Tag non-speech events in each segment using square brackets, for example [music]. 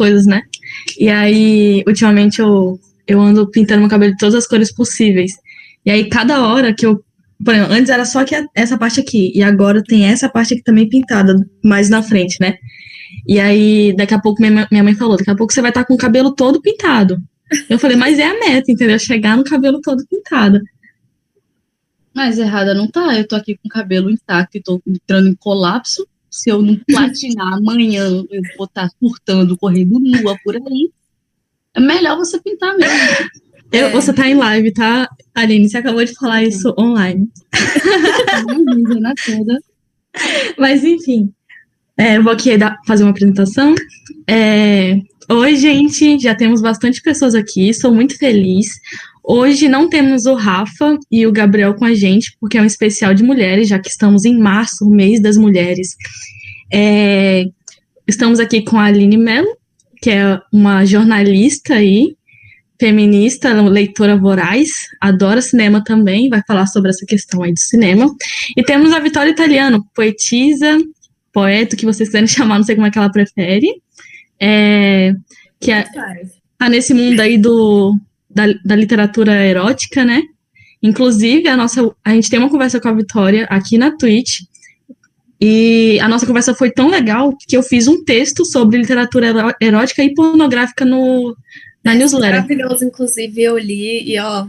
coisas, né? E aí, ultimamente, eu, eu ando pintando meu cabelo de todas as cores possíveis. E aí, cada hora que eu. Por exemplo, antes era só que essa parte aqui, e agora tem essa parte aqui também pintada, mais na frente, né? E aí, daqui a pouco, minha, minha mãe falou: daqui a pouco você vai estar com o cabelo todo pintado. Eu falei, mas é a meta, entendeu? Chegar no cabelo todo pintado. Mas errada não tá. Eu tô aqui com o cabelo intacto e tô entrando em colapso. Se eu não platinar amanhã, eu vou estar curtando, correndo nua por aí. É melhor você pintar mesmo. Eu, é. Você tá em live, tá? Aline, você acabou de falar isso online. Toda. Mas enfim, é, eu vou aqui dar, fazer uma apresentação. É, Oi, gente, já temos bastante pessoas aqui, sou muito feliz. Hoje não temos o Rafa e o Gabriel com a gente, porque é um especial de mulheres, já que estamos em março, mês das mulheres. É, estamos aqui com a Aline Mello, que é uma jornalista aí, feminista, leitora voraz, adora cinema também, vai falar sobre essa questão aí do cinema. E temos a Vitória Italiano, poetisa, poeta, que vocês quiserem chamar, não sei como é que ela prefere é, que é, tá nesse mundo aí do, da, da literatura erótica, né? Inclusive, a nossa, a gente tem uma conversa com a Vitória aqui na Twitch, e a nossa conversa foi tão legal que eu fiz um texto sobre literatura erótica e pornográfica no, na newsletter. Maravilhoso, inclusive, eu li e ó.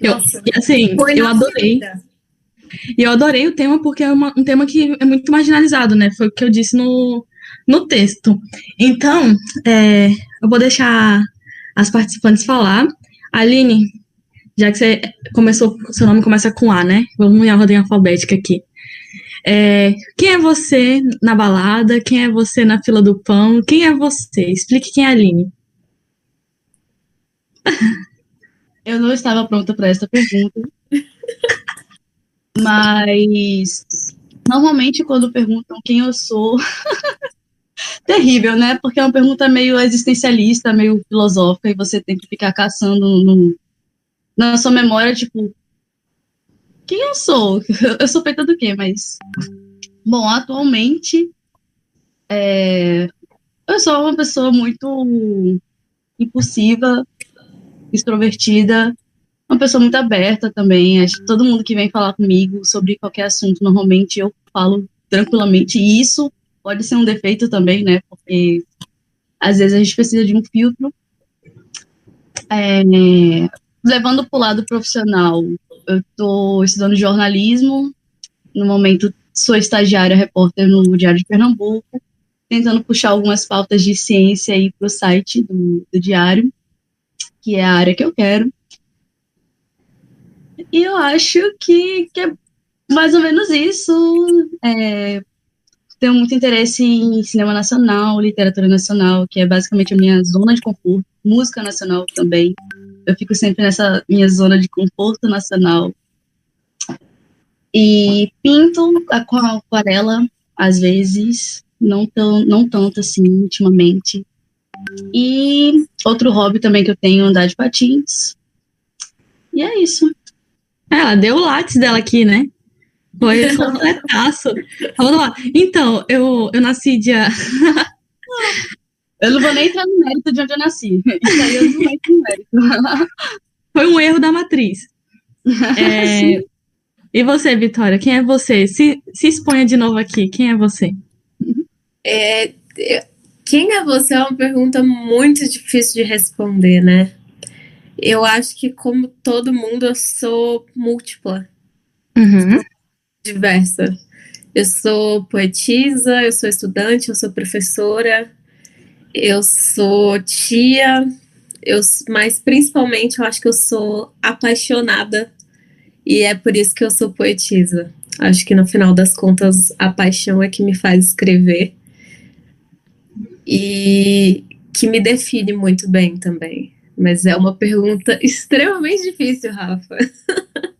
Eu, e, assim, eu adorei. E eu adorei o tema porque é uma, um tema que é muito marginalizado, né? Foi o que eu disse no, no texto. Então, é, eu vou deixar as participantes falar. Aline, já que você começou, seu nome começa com A, né? Vamos em ordem alfabética aqui. É, quem é você na balada? Quem é você na fila do pão? Quem é você? Explique quem é a Aline. [laughs] Eu não estava pronta para essa pergunta. [laughs] Mas normalmente quando perguntam quem eu sou, [laughs] terrível, né? Porque é uma pergunta meio existencialista, meio filosófica, e você tem que ficar caçando no, na sua memória, tipo, quem eu sou? [laughs] Eu sou feita do quê? Mas, bom, atualmente, é, eu sou uma pessoa muito impulsiva, extrovertida, uma pessoa muito aberta também. Acho que todo mundo que vem falar comigo sobre qualquer assunto, normalmente eu falo tranquilamente, isso pode ser um defeito também, né? Porque às vezes a gente precisa de um filtro. É, levando para o lado profissional, eu estou estudando jornalismo, no momento sou estagiária repórter no Diário de Pernambuco, tentando puxar algumas pautas de ciência aí para o site do, do Diário, que é a área que eu quero. E eu acho que, que é mais ou menos isso. É, tenho muito interesse em cinema nacional, literatura nacional, que é basicamente a minha zona de conforto, música nacional também. Eu fico sempre nessa minha zona de conforto nacional. E pinto a aquarela, às vezes, não, tão, não tanto assim, ultimamente. E outro hobby também que eu tenho, andar de patins. E é isso. Ela deu o lápis dela aqui, né? Foi completaço. Vamos lá. Então, eu, eu nasci dia. eu não vou nem entrar no mérito de onde eu nasci. Isso aí eu não entro no mérito. [laughs] Foi um erro da matriz. É... E você, Vitória, quem é você? Se, se exponha de novo aqui. Quem é você? É, quem é você é uma pergunta muito difícil de responder, né? Eu acho que, como todo mundo, eu sou múltipla. Uhum diversa. Eu sou poetisa, eu sou estudante, eu sou professora, eu sou tia, eu, mas principalmente eu acho que eu sou apaixonada e é por isso que eu sou poetisa. Acho que no final das contas a paixão é que me faz escrever e que me define muito bem também. Mas é uma pergunta [laughs] extremamente difícil, Rafa. [laughs]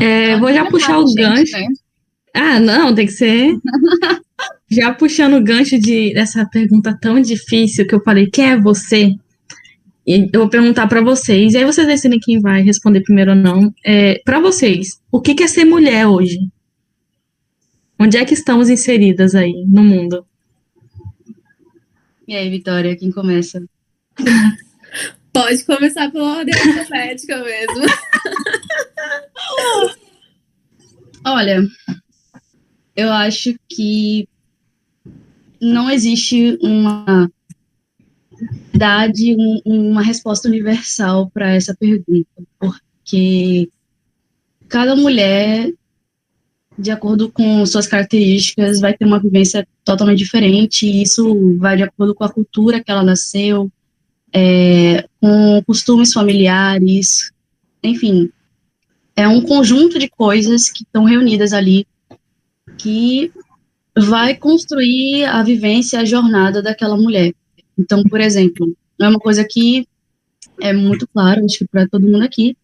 É, vou já puxar o gancho. Né? Ah, não, tem que ser. [laughs] já puxando o gancho de, dessa pergunta tão difícil que eu falei, quem é você? E eu vou perguntar para vocês, e aí vocês decidem quem vai responder primeiro ou não. É, para vocês, o que é ser mulher hoje? Onde é que estamos inseridas aí no mundo? E aí, Vitória, quem começa? [laughs] Pode começar pela ordem alfabética mesmo. [laughs] Olha, eu acho que não existe uma idade, um, uma resposta universal para essa pergunta, porque cada mulher, de acordo com suas características, vai ter uma vivência totalmente diferente, e isso vai de acordo com a cultura que ela nasceu, é, com costumes familiares, enfim, é um conjunto de coisas que estão reunidas ali que vai construir a vivência, a jornada daquela mulher. Então, por exemplo, é uma coisa que é muito claro, acho que para todo mundo aqui,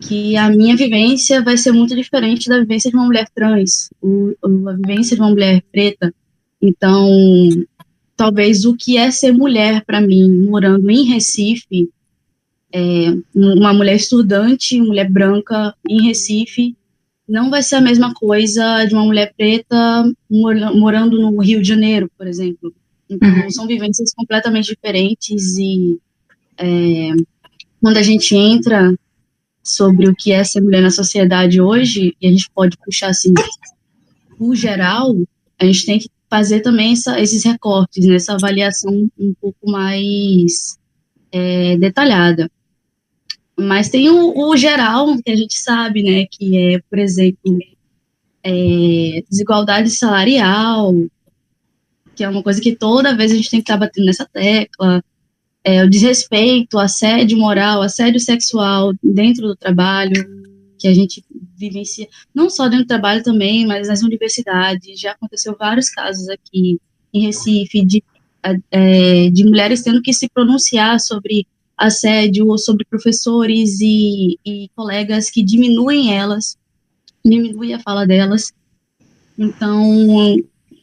que a minha vivência vai ser muito diferente da vivência de uma mulher trans, o, a vivência de uma mulher preta. Então, talvez o que é ser mulher para mim, morando em Recife, é, uma mulher estudante, mulher branca em Recife, não vai ser a mesma coisa de uma mulher preta morando no Rio de Janeiro, por exemplo. Então, uhum. são vivências completamente diferentes e é, quando a gente entra sobre o que é ser mulher na sociedade hoje, e a gente pode puxar assim, o geral, a gente tem que fazer também essa, esses recortes, né, essa avaliação um pouco mais é, detalhada. Mas tem o, o, geral, que a gente sabe, né, que é, por exemplo, é, desigualdade salarial, que é uma coisa que toda vez a gente tem que estar tá batendo nessa tecla, é, o desrespeito, assédio moral, assédio sexual dentro do trabalho, que a gente vivencia, não só dentro do trabalho também, mas nas universidades, já aconteceu vários casos aqui em Recife, de, é, de mulheres tendo que se pronunciar sobre assédio ou sobre professores e, e colegas que diminuem elas, diminuem a fala delas. Então,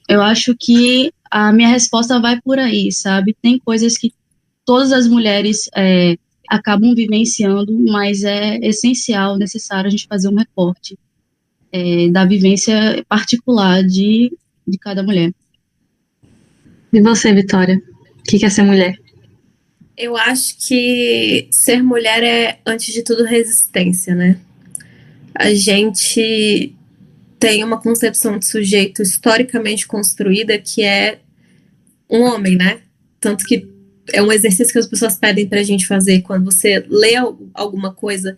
eu acho que a minha resposta vai por aí, sabe? Tem coisas que todas as mulheres é, acabam vivenciando, mas é essencial, necessário a gente fazer um recorte é, da vivência particular de, de cada mulher. E você, Vitória? O que é ser mulher? Eu acho que ser mulher é, antes de tudo, resistência, né? A gente tem uma concepção de sujeito historicamente construída que é um homem, né? Tanto que é um exercício que as pessoas pedem pra gente fazer quando você lê alguma coisa,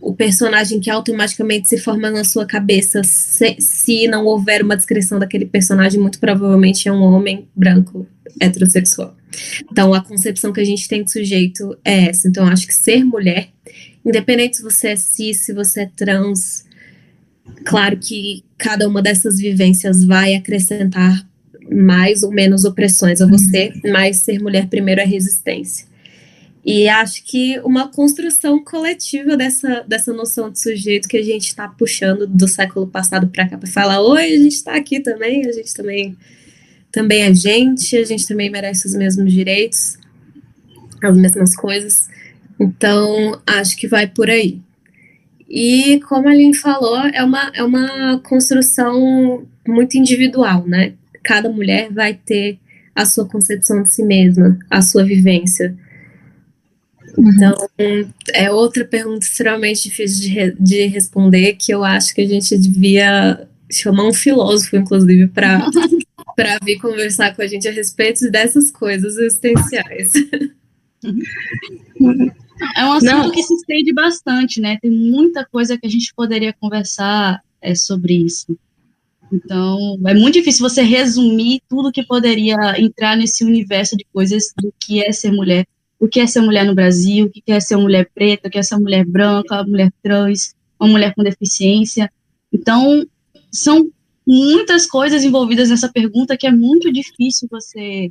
o personagem que automaticamente se forma na sua cabeça, se, se não houver uma descrição daquele personagem, muito provavelmente é um homem branco heterossexual. Então, a concepção que a gente tem de sujeito é essa. Então, acho que ser mulher, independente se você é cis, se você é trans, claro que cada uma dessas vivências vai acrescentar mais ou menos opressões a você, mas ser mulher primeiro é resistência. E acho que uma construção coletiva dessa, dessa noção de sujeito que a gente está puxando do século passado para cá para falar: oi, a gente está aqui também, a gente também também é gente, a gente também merece os mesmos direitos, as mesmas coisas. Então, acho que vai por aí. E como a Aline falou, é uma, é uma construção muito individual, né? Cada mulher vai ter a sua concepção de si mesma, a sua vivência. Uhum. Então, é outra pergunta extremamente difícil de, re de responder, que eu acho que a gente devia chamar um filósofo, inclusive, para [laughs] para vir conversar com a gente a respeito dessas coisas existenciais. É um assunto Não. que se estende bastante, né? Tem muita coisa que a gente poderia conversar é, sobre isso. Então, é muito difícil você resumir tudo que poderia entrar nesse universo de coisas do que é ser mulher. O que é ser mulher no Brasil, o que é ser mulher preta, o que é ser mulher branca, mulher trans, uma mulher com deficiência. Então, são muitas coisas envolvidas nessa pergunta que é muito difícil você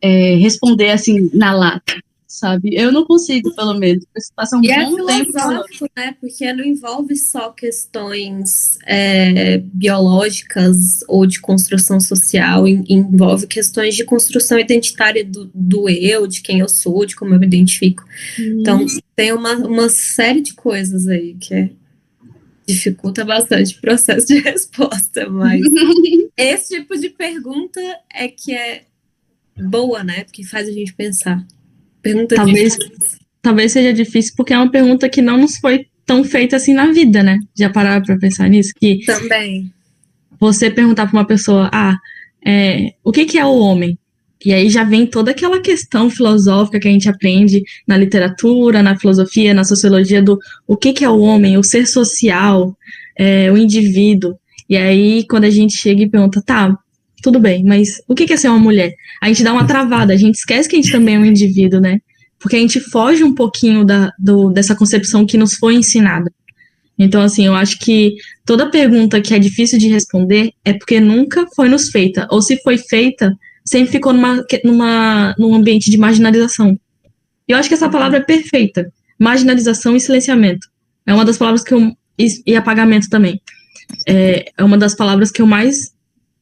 é, responder assim na lata, sabe? Eu não consigo, pelo menos. Passa um e é bom é tempo. né? Porque não envolve só questões é, biológicas ou de construção social, envolve questões de construção identitária do, do, eu, de quem eu sou, de como eu me identifico. Hum. Então, tem uma, uma série de coisas aí que é dificulta bastante o processo de [laughs] resposta, mas [laughs] esse tipo de pergunta é que é boa, né? Porque faz a gente pensar. Pergunta talvez, difícil. talvez seja difícil porque é uma pergunta que não nos foi tão feita assim na vida, né? Já pararam para pensar nisso? Que Também. Você perguntar para uma pessoa, ah, é, o que, que é o homem? E aí já vem toda aquela questão filosófica que a gente aprende na literatura, na filosofia, na sociologia do o que, que é o homem, o ser social, é, o indivíduo. E aí, quando a gente chega e pergunta, tá, tudo bem, mas o que é ser uma mulher? A gente dá uma travada, a gente esquece que a gente também é um indivíduo, né? Porque a gente foge um pouquinho da, do, dessa concepção que nos foi ensinada. Então, assim, eu acho que toda pergunta que é difícil de responder é porque nunca foi nos feita. Ou se foi feita, sempre ficou numa, numa, num ambiente de marginalização. E eu acho que essa palavra é perfeita. Marginalização e silenciamento. É uma das palavras que eu. E, apagamento também. É, é uma das palavras que eu mais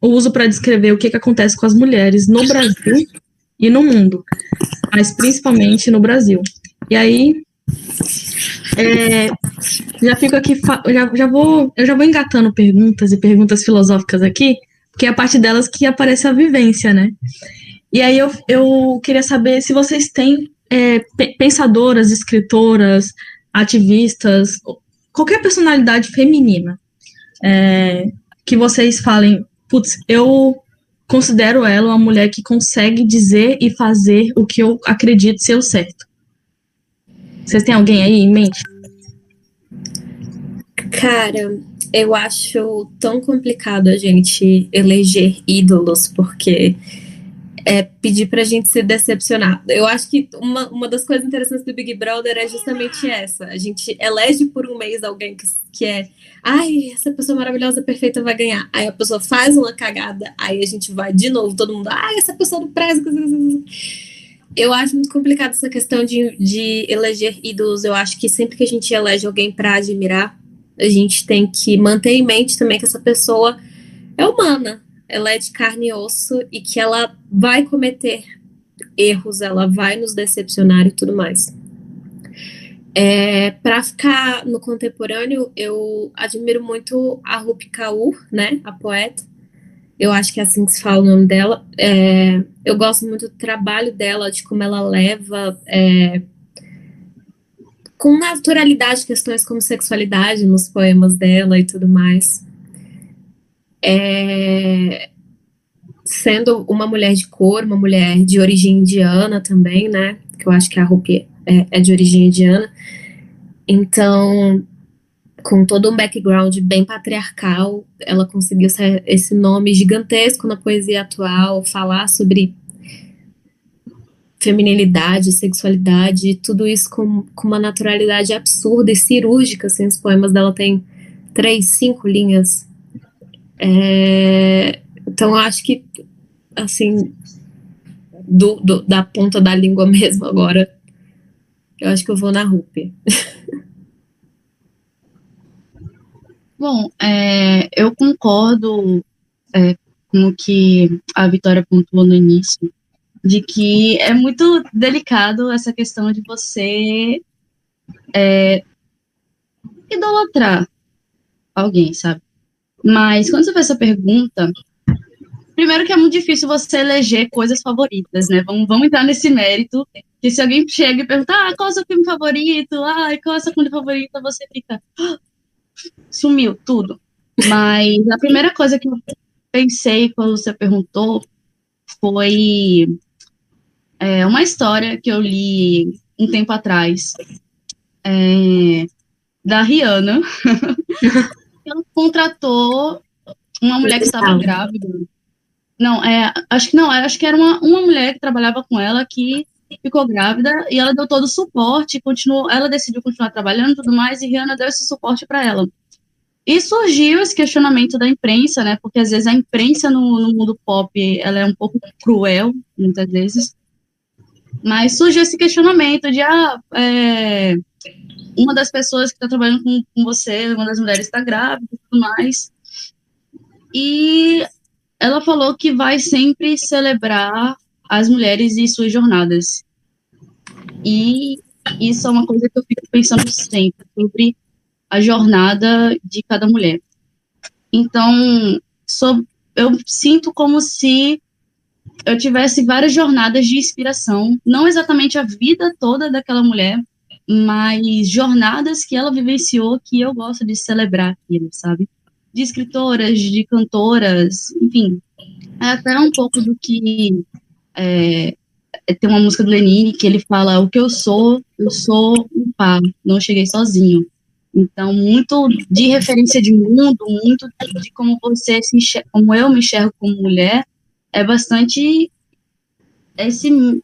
uso para descrever o que, que acontece com as mulheres no Brasil e no mundo, mas principalmente no Brasil. E aí, é, já fico aqui, já, já vou, eu já vou engatando perguntas e perguntas filosóficas aqui, porque é a parte delas que aparece a vivência, né? E aí eu, eu queria saber se vocês têm é, pensadoras, escritoras, ativistas, qualquer personalidade feminina é, que vocês falem, putz, eu considero ela uma mulher que consegue dizer e fazer o que eu acredito ser o certo. Vocês têm alguém aí em mente? Cara, eu acho tão complicado a gente eleger ídolos, porque é pedir pra gente se decepcionar. Eu acho que uma, uma das coisas interessantes do Big Brother é justamente essa. A gente elege por um mês alguém que, que é, ai, essa pessoa maravilhosa, perfeita vai ganhar. Aí a pessoa faz uma cagada, aí a gente vai de novo, todo mundo, ai, essa pessoa não presta. Eu acho muito complicado essa questão de, de eleger ídolos. Eu acho que sempre que a gente elege alguém para admirar, a gente tem que manter em mente também que essa pessoa é humana, ela é de carne e osso e que ela vai cometer erros, ela vai nos decepcionar e tudo mais. É, para ficar no contemporâneo, eu admiro muito a Rupi Kaur, né, a poeta. Eu acho que é assim que se fala o nome dela. É, eu gosto muito do trabalho dela, de como ela leva é, com naturalidade questões como sexualidade nos poemas dela e tudo mais. É, sendo uma mulher de cor, uma mulher de origem indiana também, né? Que eu acho que a Rupi é, é de origem indiana. Então, com todo um background bem patriarcal, ela conseguiu ser esse nome gigantesco na poesia atual, falar sobre feminilidade, sexualidade, tudo isso com, com uma naturalidade absurda e cirúrgica, assim, os poemas dela têm três, cinco linhas. É, então, eu acho que, assim, do, do, da ponta da língua [laughs] mesmo agora, eu acho que eu vou na Rupi. [laughs] Bom, é, eu concordo é, com o que a Vitória pontuou no início, de que é muito delicado essa questão de você é, idolatrar alguém, sabe? Mas quando você faz essa pergunta, primeiro que é muito difícil você eleger coisas favoritas, né? Vamos, vamos entrar nesse mérito, que se alguém chega e pergunta, ah, qual é o seu filme favorito? Ah, qual é a sua comida favorita? Você fica, ah, sumiu tudo. Mas a primeira coisa que eu pensei quando você perguntou foi é uma história que eu li um tempo atrás é, da Rihanna. [laughs] ela contratou uma mulher que estava grávida. Não, é, acho que não, acho que era uma, uma mulher que trabalhava com ela que ficou grávida e ela deu todo o suporte, continuou, ela decidiu continuar trabalhando e tudo mais, e Rihanna deu esse suporte para ela. E surgiu esse questionamento da imprensa, né? Porque às vezes a imprensa no, no mundo pop ela é um pouco cruel, muitas vezes. Mas surgiu esse questionamento de, ah, é, uma das pessoas que está trabalhando com, com, você, uma das mulheres está grávida e tudo mais. E ela falou que vai sempre celebrar as mulheres e suas jornadas. E isso é uma coisa que eu fico pensando sempre, sobre a jornada de cada mulher. Então, eu sinto como se eu tivesse várias jornadas de inspiração, não exatamente a vida toda daquela mulher, mas jornadas que ela vivenciou que eu gosto de celebrar aquilo, sabe? De escritoras, de cantoras, enfim. É até um pouco do que é, tem uma música do Lenine que ele fala: O que eu sou, eu sou um par, não cheguei sozinho. Então, muito de referência de mundo, muito de como você se enxerga, como eu me enxergo como mulher, é bastante esse,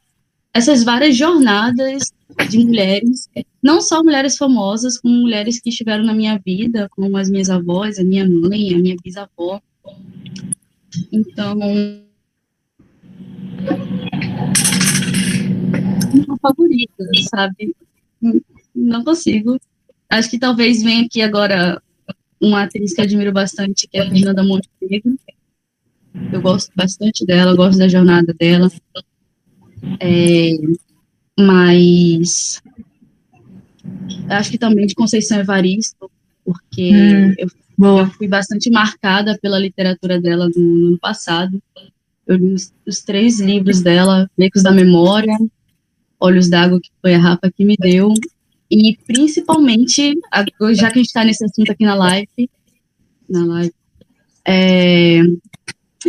essas várias jornadas de mulheres, não só mulheres famosas, como mulheres que estiveram na minha vida, como as minhas avós, a minha mãe, a minha bisavó. Então, uma favorita, sabe? Não consigo. Acho que talvez venha aqui agora uma atriz que eu admiro bastante, que é a Fernanda Montenegro. Eu gosto bastante dela, gosto da jornada dela. É, mas acho que também de Conceição Evaristo, porque hum, eu, eu, fui bastante marcada pela literatura dela no, no ano passado. Eu li os, os, três livros dela, Becos da Memória, Olhos d'Água, que foi a Rafa que me deu, e principalmente, já que a gente está nesse assunto aqui na live, na live, é,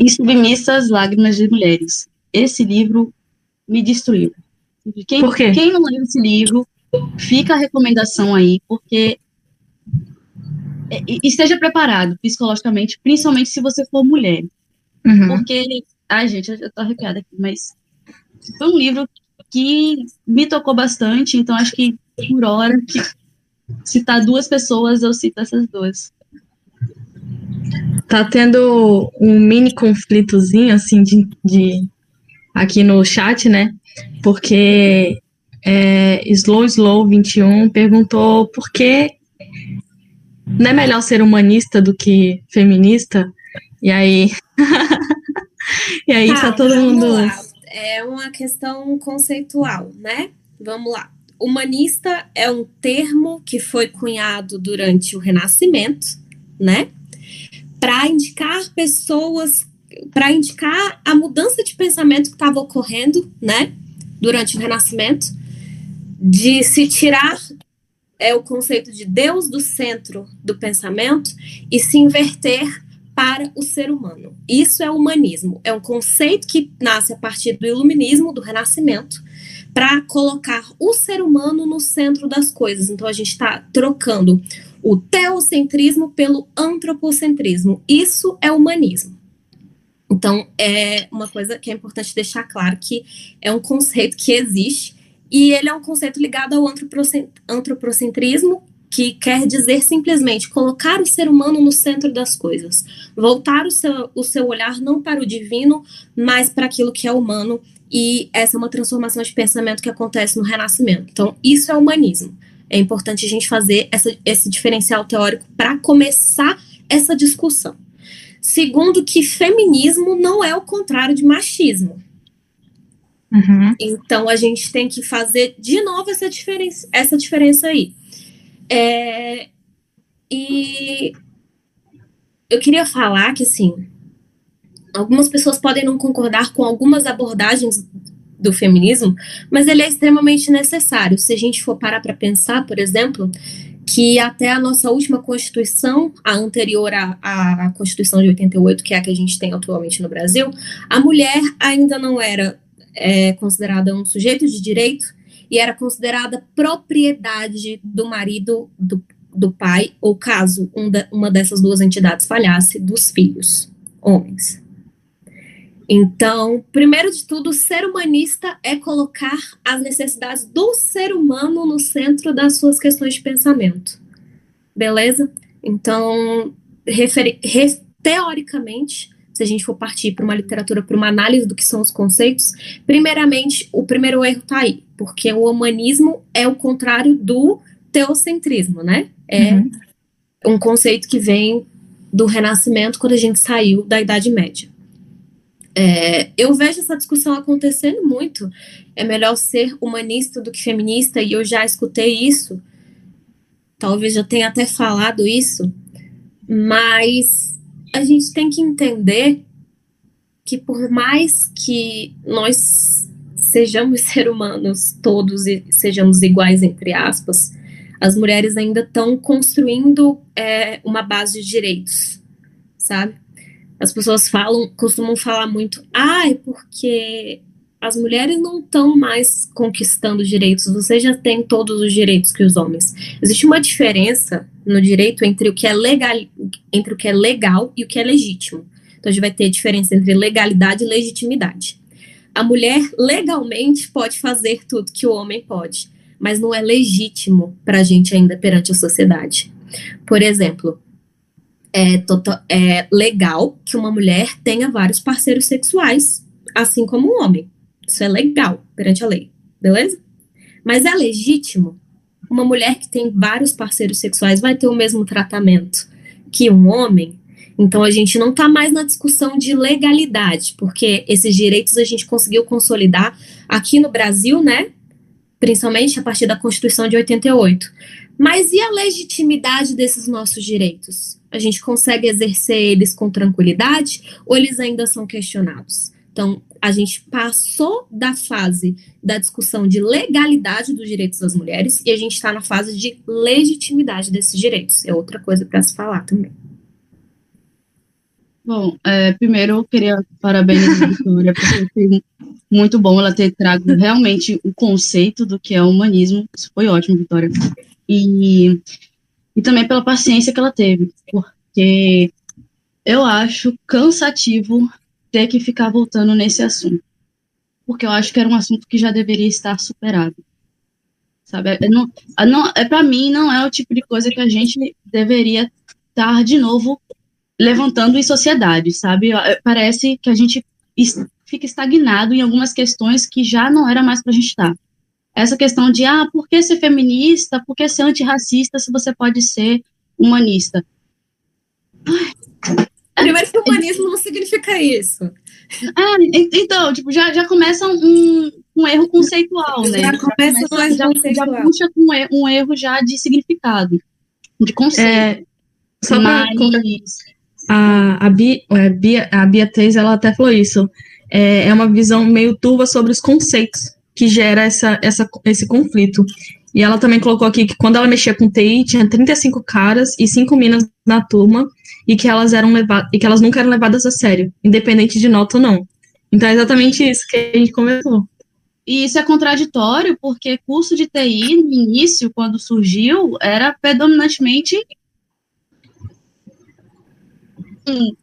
Submissas Lágrimas de Mulheres. Esse livro me destruiu. Quem, Por quê? Quem não leu esse livro, fica a recomendação aí, porque esteja preparado psicologicamente, principalmente se você for mulher. Uhum. Porque, ai gente, eu tô arrepiada aqui, mas foi um livro que me tocou bastante, então acho que por hora que citar duas pessoas, eu cito essas duas. Tá tendo um mini conflitozinho, assim, de, de aqui no chat, né? Porque é, Slow Slow 21 perguntou por que não é melhor ser humanista do que feminista? E aí. [laughs] e aí tá, tá todo mundo. Lá. É uma questão conceitual, né? Vamos lá. Humanista é um termo que foi cunhado durante o Renascimento, né? Para indicar pessoas, para indicar a mudança de pensamento que estava ocorrendo, né? Durante o Renascimento, de se tirar é o conceito de Deus do centro do pensamento e se inverter para o ser humano. Isso é humanismo. É um conceito que nasce a partir do iluminismo, do renascimento, para colocar o ser humano no centro das coisas. Então a gente está trocando o teocentrismo pelo antropocentrismo. Isso é humanismo. Então é uma coisa que é importante deixar claro que é um conceito que existe e ele é um conceito ligado ao antropocentrismo, que quer dizer simplesmente colocar o ser humano no centro das coisas, voltar o seu, o seu olhar não para o divino, mas para aquilo que é humano e essa é uma transformação de pensamento que acontece no Renascimento. Então, isso é humanismo. É importante a gente fazer essa, esse diferencial teórico para começar essa discussão. Segundo, que feminismo não é o contrário de machismo. Uhum. Então, a gente tem que fazer de novo essa diferença, essa diferença aí. É, e eu queria falar que, assim, algumas pessoas podem não concordar com algumas abordagens do feminismo, mas ele é extremamente necessário. Se a gente for parar para pensar, por exemplo, que até a nossa última Constituição, a anterior à, à Constituição de 88, que é a que a gente tem atualmente no Brasil, a mulher ainda não era é, considerada um sujeito de direito e era considerada propriedade do marido do, do pai, ou caso um de, uma dessas duas entidades falhasse, dos filhos, homens. Então, primeiro de tudo, ser humanista é colocar as necessidades do ser humano no centro das suas questões de pensamento. Beleza? Então, teoricamente, se a gente for partir para uma literatura, para uma análise do que são os conceitos, primeiramente, o primeiro erro está aí, porque o humanismo é o contrário do teocentrismo, né? É uhum. um conceito que vem do Renascimento, quando a gente saiu da Idade Média. É, eu vejo essa discussão acontecendo muito. É melhor ser humanista do que feminista, e eu já escutei isso. Talvez eu tenha até falado isso, mas a gente tem que entender que por mais que nós sejamos [laughs] seres humanos todos e sejamos iguais entre aspas, as mulheres ainda estão construindo é, uma base de direitos, sabe? As pessoas falam, costumam falar muito, ai, ah, porque as mulheres não estão mais conquistando direitos, você já tem todos os direitos que os homens. Existe uma diferença no direito entre o que é legal, entre o que é legal e o que é legítimo. Então a gente vai ter diferença entre legalidade e legitimidade. A mulher legalmente pode fazer tudo que o homem pode, mas não é legítimo para a gente ainda perante a sociedade. Por exemplo, é, total, é legal que uma mulher tenha vários parceiros sexuais, assim como um homem. Isso é legal perante a lei, beleza? Mas é legítimo uma mulher que tem vários parceiros sexuais vai ter o mesmo tratamento que um homem? Então a gente não está mais na discussão de legalidade, porque esses direitos a gente conseguiu consolidar aqui no Brasil, né? Principalmente a partir da Constituição de 88. Mas e a legitimidade desses nossos direitos? A gente consegue exercer eles com tranquilidade ou eles ainda são questionados? Então, a gente passou da fase da discussão de legalidade dos direitos das mulheres e a gente está na fase de legitimidade desses direitos. É outra coisa para se falar também. Bom, é, primeiro eu queria parabenizar a Vitória, porque foi muito bom ela ter trago realmente o conceito do que é o humanismo. Isso foi ótimo, Vitória. E, e também pela paciência que ela teve, porque eu acho cansativo ter que ficar voltando nesse assunto. Porque eu acho que era um assunto que já deveria estar superado. Sabe? É, não, não, é para mim não é o tipo de coisa que a gente deveria estar de novo levantando em sociedade, sabe? É, parece que a gente fica estagnado em algumas questões que já não era mais para a gente estar. Essa questão de, ah, por que ser feminista? Por que ser antirracista se você pode ser humanista? Ai, Primeiro que o humanismo não significa isso. Ah, então, tipo, já, já começa um, um erro conceitual, né? Já começa, já, começa, já, já puxa com um erro já de significado, de conceito. É, só Mas... a, a, Bia, a, Bia, a Beatriz, ela até falou isso, é, é uma visão meio turva sobre os conceitos que gera essa, essa, esse conflito. E ela também colocou aqui que quando ela mexia com TI, tinha 35 caras e 5 minas na turma, e que elas eram levadas e que elas nunca eram levadas a sério, independente de nota ou não. Então é exatamente isso que a gente conversou. E isso é contraditório, porque curso de TI, no início, quando surgiu, era predominantemente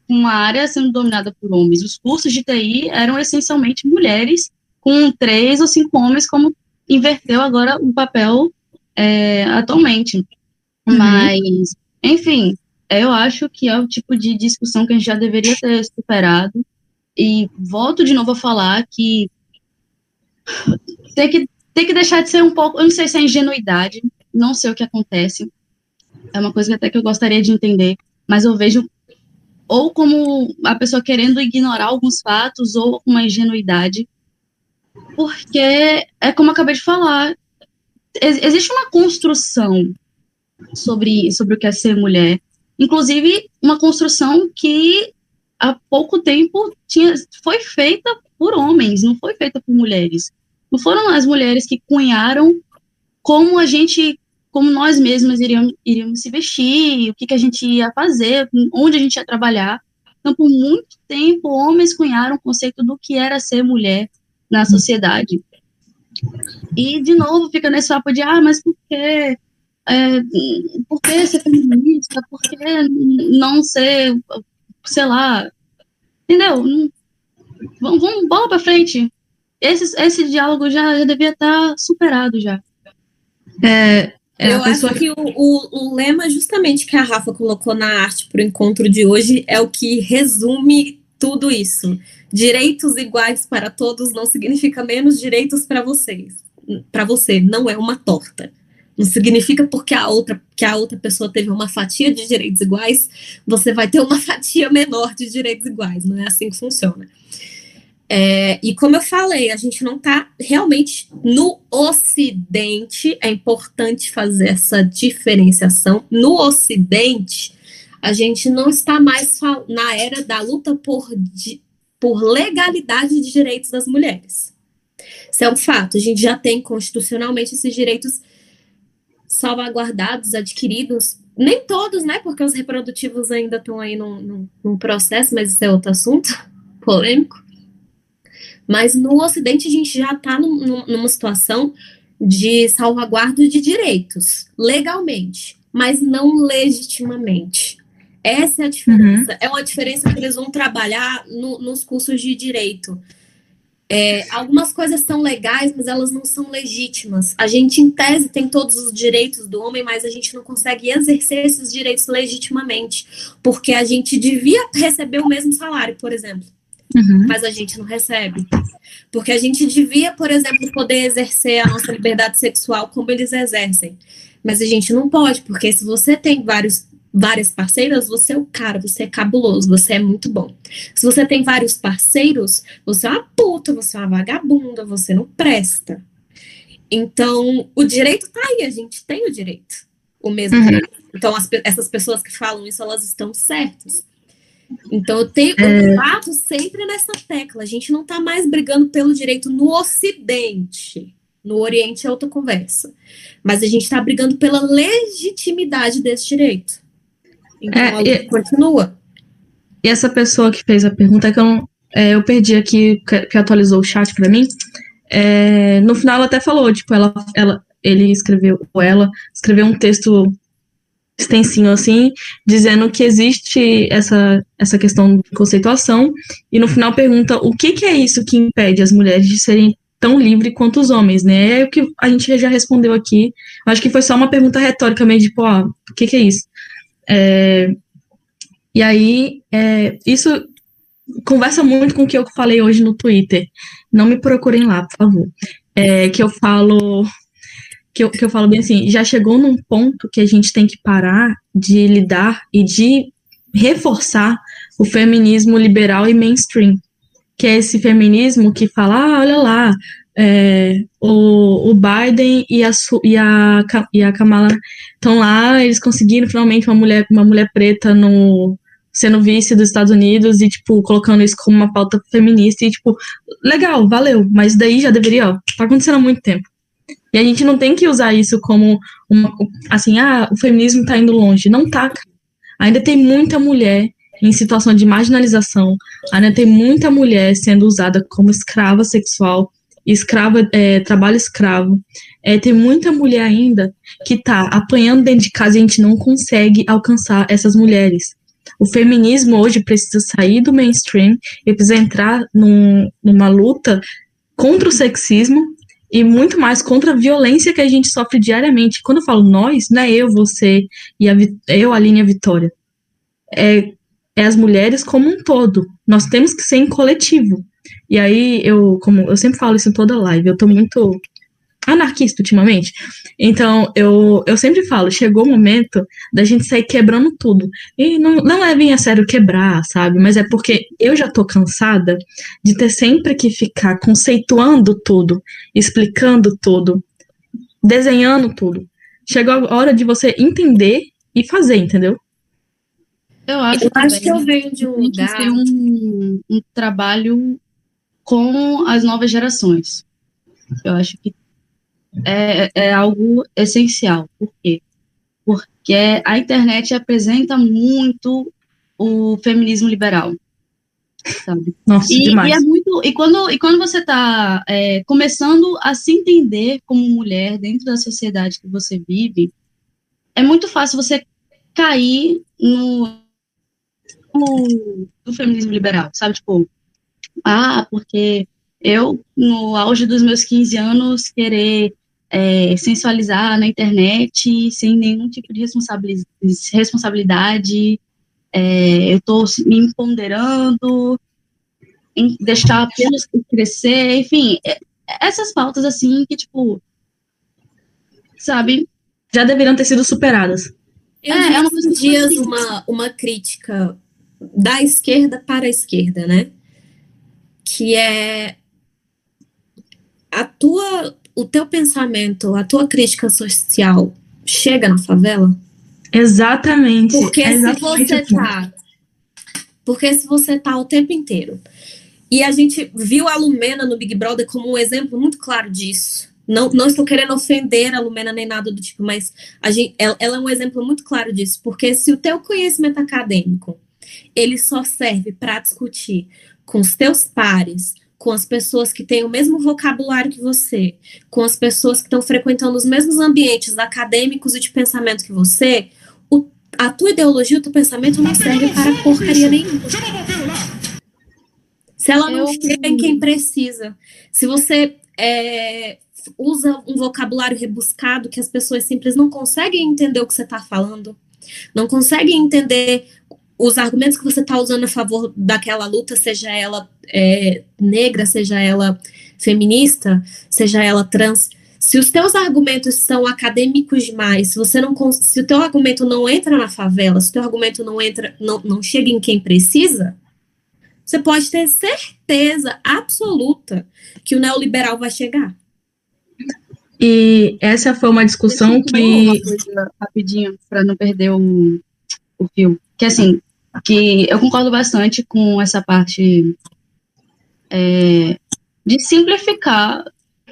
uma área sendo dominada por homens. Os cursos de TI eram essencialmente mulheres, com três ou cinco homens, como inverteu agora o papel é, atualmente. Uhum. Mas, enfim, eu acho que é o tipo de discussão que a gente já deveria ter superado. E volto de novo a falar que tem que, tem que deixar de ser um pouco. Eu não sei se é ingenuidade, não sei o que acontece. É uma coisa que até que eu gostaria de entender, mas eu vejo ou como a pessoa querendo ignorar alguns fatos, ou uma ingenuidade. Porque é como eu acabei de falar, existe uma construção sobre, sobre o que é ser mulher. Inclusive, uma construção que há pouco tempo tinha, foi feita por homens, não foi feita por mulheres. Não foram as mulheres que cunharam como a gente, como nós mesmas iríamos, iríamos se vestir, o que, que a gente ia fazer, onde a gente ia trabalhar. Então, por muito tempo, homens cunharam o conceito do que era ser mulher na sociedade. E, de novo, fica nesse papo de, ah, mas por que é, por que ser feminista? Por que não ser, sei lá, entendeu? Vamos, vamos bola para frente. Esse, esse diálogo já, já devia estar tá superado já. É, é eu acho que o, o, o, lema justamente que a Rafa colocou na arte para o encontro de hoje é o que resume tudo isso. Direitos iguais para todos não significa menos direitos para vocês. Para você, não é uma torta. Não significa porque a outra, que a outra pessoa teve uma fatia de direitos iguais, você vai ter uma [laughs] fatia menor de direitos iguais. Não é assim que funciona. É, e como eu falei, a gente não está realmente no Ocidente, é importante fazer essa diferenciação. No Ocidente, a gente não está mais na era da luta por, por legalidade de direitos das mulheres. Isso é um fato. A gente já tem constitucionalmente esses direitos salvaguardados, adquiridos. Nem todos, né? Porque os reprodutivos ainda estão aí num, num, num processo, mas isso é outro assunto [laughs] polêmico. Mas no Ocidente a gente já está num, numa situação de salvaguarda de direitos, legalmente, mas não legitimamente. Essa é a diferença. Uhum. É uma diferença que eles vão trabalhar no, nos cursos de direito. É, algumas coisas são legais, mas elas não são legítimas. A gente, em tese, tem todos os direitos do homem, mas a gente não consegue exercer esses direitos legitimamente, porque a gente devia receber o mesmo salário, por exemplo, uhum. mas a gente não recebe. Porque a gente devia, por exemplo, poder exercer a nossa liberdade sexual como eles exercem, mas a gente não pode, porque se você tem vários várias parceiras, você é o cara, você é cabuloso, você é muito bom. Se você tem vários parceiros, você é uma puta, você é uma vagabunda, você não presta. Então, o direito tá aí, a gente tem o direito. O mesmo uhum. direito. Então, as, essas pessoas que falam isso, elas estão certas. Então, eu tenho é... eu bato sempre nessa tecla. A gente não tá mais brigando pelo direito no Ocidente. No Oriente é outra conversa. Mas a gente está brigando pela legitimidade desse direito. Então, é, e, continua. E essa pessoa que fez a pergunta, que eu, não, é, eu perdi aqui, que, que atualizou o chat para mim, é, no final ela até falou, tipo, ela, ela, ele escreveu, ou ela escreveu um texto extensinho assim, dizendo que existe essa, essa questão de conceituação, e no final pergunta o que, que é isso que impede as mulheres de serem tão livres quanto os homens, né? É o que a gente já respondeu aqui. Acho que foi só uma pergunta retórica, meio tipo, ó, o que, que é isso? É, e aí, é, isso conversa muito com o que eu falei hoje no Twitter. Não me procurem lá, por favor. É, que eu falo que eu, que eu falo bem assim, já chegou num ponto que a gente tem que parar de lidar e de reforçar o feminismo liberal e mainstream, que é esse feminismo que fala, ah, olha lá, é, o, o Biden e a, e a, e a Kamala estão lá, eles conseguiram finalmente uma mulher, uma mulher preta no sendo vice dos Estados Unidos e, tipo, colocando isso como uma pauta feminista e, tipo, legal, valeu, mas daí já deveria, ó, tá acontecendo há muito tempo. E a gente não tem que usar isso como uma, assim, ah, o feminismo tá indo longe. Não tá, Ainda tem muita mulher em situação de marginalização, ainda tem muita mulher sendo usada como escrava sexual, escrava, é, trabalho escravo. É, tem muita mulher ainda que está apanhando dentro de casa e a gente não consegue alcançar essas mulheres. O feminismo hoje precisa sair do mainstream e precisa entrar num, numa luta contra o sexismo e muito mais contra a violência que a gente sofre diariamente. Quando eu falo nós, não é eu, você e a, eu, Aline e a Vitória. É, é as mulheres como um todo. Nós temos que ser em coletivo. E aí, eu, como eu sempre falo isso em toda live, eu tô muito anarquista ultimamente. Então, eu, eu sempre falo, chegou o momento da gente sair quebrando tudo. E não, não levem a sério quebrar, sabe? Mas é porque eu já tô cansada de ter sempre que ficar conceituando tudo, explicando tudo, desenhando tudo. Chegou a hora de você entender e fazer, entendeu? Eu acho, eu acho que eu venho de um lugar. Um, um trabalho com as novas gerações. Eu acho que é, é algo essencial. Por quê? Porque a internet apresenta muito o feminismo liberal. Sabe? Nossa, e, demais. E, é muito, e, quando, e quando você está é, começando a se entender como mulher dentro da sociedade que você vive, é muito fácil você cair no, no, no feminismo liberal, sabe? Tipo, ah, porque eu, no auge dos meus 15 anos, querer é, sensualizar na internet sem nenhum tipo de responsabilidade, é, eu estou me empoderando, em deixar apenas crescer, enfim, é, essas pautas assim que, tipo, sabe? Já deveriam ter sido superadas. Eu é, é uma dias uma, uma crítica da esquerda para a esquerda, né? Que é a tua, o teu pensamento, a tua crítica social chega na favela? Exatamente. Porque exatamente se você tá, porque se você tá o tempo inteiro E a gente viu a Lumena no Big Brother como um exemplo muito claro disso. Não, não estou querendo ofender a Lumena nem nada do tipo, mas a gente, ela, ela é um exemplo muito claro disso. Porque se o teu conhecimento acadêmico ele só serve para discutir com os teus pares, com as pessoas que têm o mesmo vocabulário que você, com as pessoas que estão frequentando os mesmos ambientes acadêmicos e de pensamento que você, o, a tua ideologia, o teu pensamento não serve para porcaria nenhuma. Se ela não chega em quem precisa, se você é, usa um vocabulário rebuscado que as pessoas simples não conseguem entender o que você está falando, não conseguem entender os argumentos que você está usando a favor daquela luta, seja ela é, negra, seja ela feminista, seja ela trans, se os teus argumentos são acadêmicos demais, se você não se o teu argumento não entra na favela, se o teu argumento não entra, não, não chega em quem precisa, você pode ter certeza absoluta que o neoliberal vai chegar. E essa foi uma discussão que. Uma coisa rapidinho, para não perder o, o fio. Que assim, que eu concordo bastante com essa parte é, de simplificar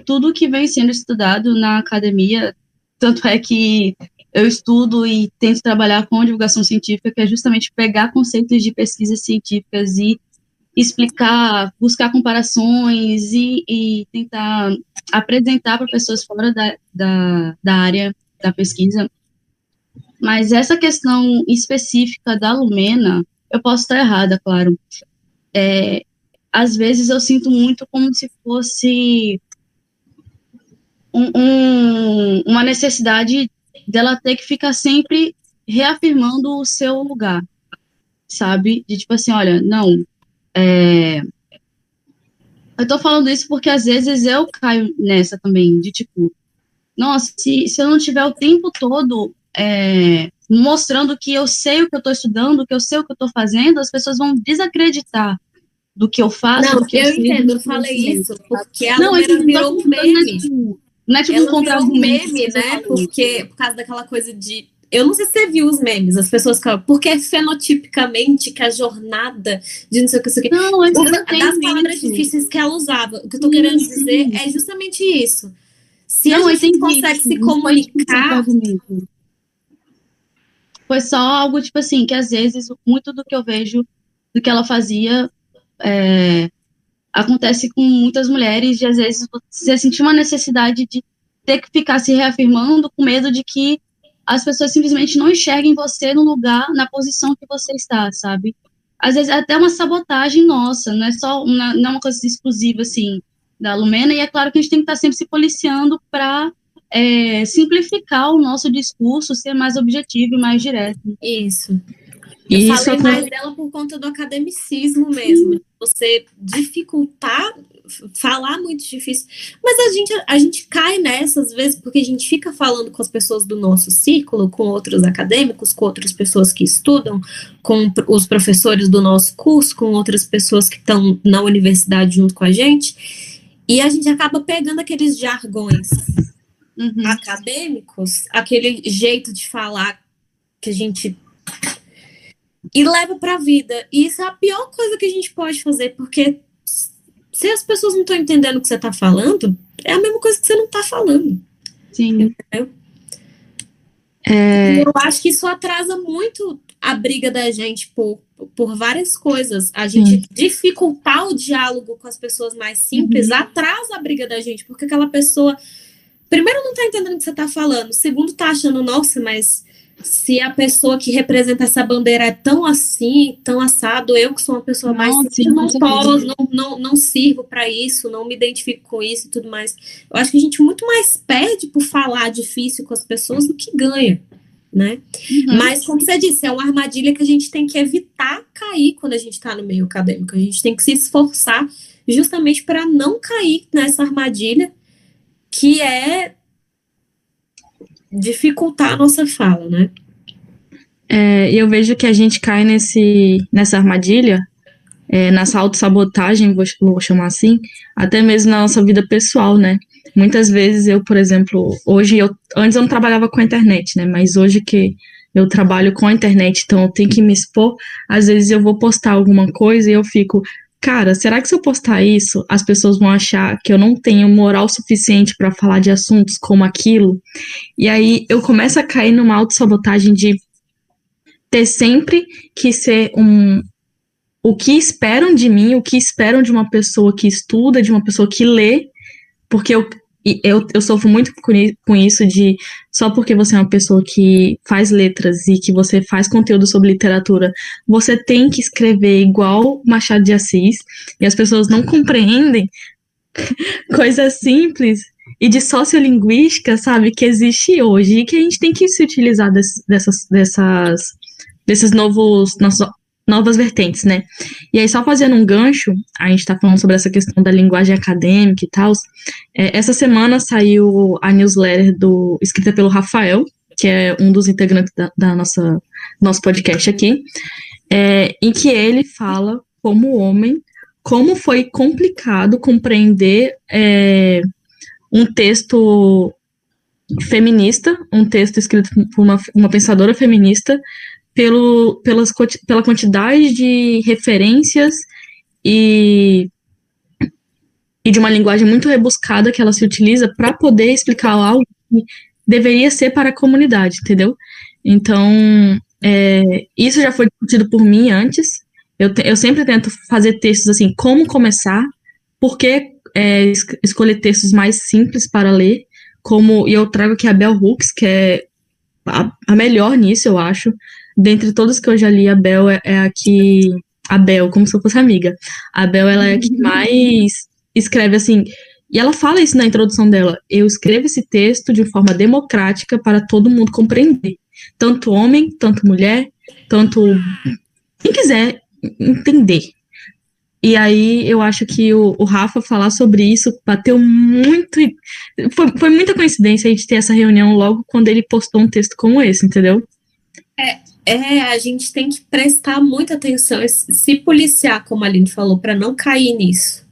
tudo que vem sendo estudado na academia. Tanto é que eu estudo e tento trabalhar com divulgação científica, que é justamente pegar conceitos de pesquisas científicas e explicar, buscar comparações e, e tentar apresentar para pessoas fora da, da, da área da pesquisa mas essa questão específica da Lumena, eu posso estar errada, claro. É, às vezes eu sinto muito como se fosse um, um, uma necessidade dela ter que ficar sempre reafirmando o seu lugar, sabe? De tipo assim, olha, não, é, eu tô falando isso porque às vezes eu caio nessa também, de tipo, nossa, se, se eu não tiver o tempo todo é, mostrando que eu sei o que eu estou estudando, que eu sei o que eu estou fazendo, as pessoas vão desacreditar do que eu faço. Não, que eu, eu entendo, eu falei isso, porque a não, Lumena virou um meme. Não é tipo Ela um um meme, né? Porque, por causa daquela coisa de eu não sei se você viu os memes, as pessoas falam, porque é fenotipicamente que a jornada de não sei o que, sei o que. Não, das palavras difíceis que ela usava. O que eu tô querendo dizer é justamente isso. Se não, a gente consegue se comunicar foi só algo, tipo assim, que às vezes, muito do que eu vejo, do que ela fazia, é, acontece com muitas mulheres, e às vezes você sentir uma necessidade de ter que ficar se reafirmando com medo de que as pessoas simplesmente não enxerguem você no lugar, na posição que você está, sabe? Às vezes é até uma sabotagem nossa, não é só uma, não é uma coisa exclusiva, assim, da Lumena, e é claro que a gente tem que estar sempre se policiando para é, simplificar o nosso discurso, ser mais objetivo e mais direto. Isso. Eu Isso falei mais dela por conta do academicismo mesmo. Você dificultar, falar muito difícil. Mas a gente, a gente cai nessa às vezes porque a gente fica falando com as pessoas do nosso círculo, com outros acadêmicos, com outras pessoas que estudam, com os professores do nosso curso, com outras pessoas que estão na universidade junto com a gente. E a gente acaba pegando aqueles jargões uhum. acadêmicos, aquele jeito de falar que a gente e leva para a vida. E isso é a pior coisa que a gente pode fazer, porque se as pessoas não estão entendendo o que você está falando, é a mesma coisa que você não está falando. Sim. Entendeu? É... Eu acho que isso atrasa muito a briga da gente por, por várias coisas. A gente Sim. dificultar o diálogo com as pessoas mais simples uhum. atrasa a briga da gente, porque aquela pessoa primeiro não tá entendendo o que você tá falando, segundo tá achando, nossa, mas se a pessoa que representa essa bandeira é tão assim, tão assado, eu que sou uma pessoa mais sim, não posso, não, não, não sirvo para isso, não me identifico com isso e tudo mais. Eu acho que a gente muito mais perde por falar difícil com as pessoas do que ganha, né? Uhum. Mas, como você disse, é uma armadilha que a gente tem que evitar cair quando a gente está no meio acadêmico. A gente tem que se esforçar justamente para não cair nessa armadilha que é dificultar a nossa fala, né? É, eu vejo que a gente cai nesse, nessa armadilha, é, nessa autossabotagem, vou, vou chamar assim, até mesmo na nossa vida pessoal, né? Muitas vezes eu, por exemplo, hoje eu antes eu não trabalhava com a internet, né? Mas hoje que eu trabalho com a internet, então eu tenho que me expor, às vezes eu vou postar alguma coisa e eu fico, cara, será que se eu postar isso, as pessoas vão achar que eu não tenho moral suficiente para falar de assuntos como aquilo? E aí eu começo a cair numa autossabotagem de ter sempre que ser um, o que esperam de mim, o que esperam de uma pessoa que estuda, de uma pessoa que lê, porque eu, eu, eu sofro muito com isso de só porque você é uma pessoa que faz letras e que você faz conteúdo sobre literatura, você tem que escrever igual Machado de Assis, e as pessoas não compreendem [laughs] coisas simples e de sociolinguística, sabe, que existe hoje e que a gente tem que se utilizar dessas, dessas, desses novos, novas vertentes, né? E aí, só fazendo um gancho, a gente tá falando sobre essa questão da linguagem acadêmica e tal. É, essa semana saiu a newsletter do, escrita pelo Rafael, que é um dos integrantes da, da nossa nosso podcast aqui, é, em que ele fala como homem como foi complicado compreender é, um texto feminista, um texto escrito por uma, uma pensadora feminista, pelo, pelas, pela quantidade de referências e, e de uma linguagem muito rebuscada que ela se utiliza para poder explicar algo que deveria ser para a comunidade, entendeu? Então, é, isso já foi discutido por mim antes. Eu, eu sempre tento fazer textos assim, como começar, por que é, escolher textos mais simples para ler, como, e eu trago aqui a Bell Hooks, que é a, a melhor nisso, eu acho dentre todas que eu já li, a Bel é, é a que. A Bel, como se eu fosse amiga. A Bel, ela é a que uhum. mais escreve assim. E ela fala isso na introdução dela. Eu escrevo esse texto de forma democrática para todo mundo compreender. Tanto homem, tanto mulher, tanto. Quem quiser entender. E aí eu acho que o, o Rafa falar sobre isso bateu muito. Foi, foi muita coincidência a gente ter essa reunião logo quando ele postou um texto como esse, entendeu? É, é, a gente tem que prestar muita atenção, se policiar, como a Aline falou, para não cair nisso.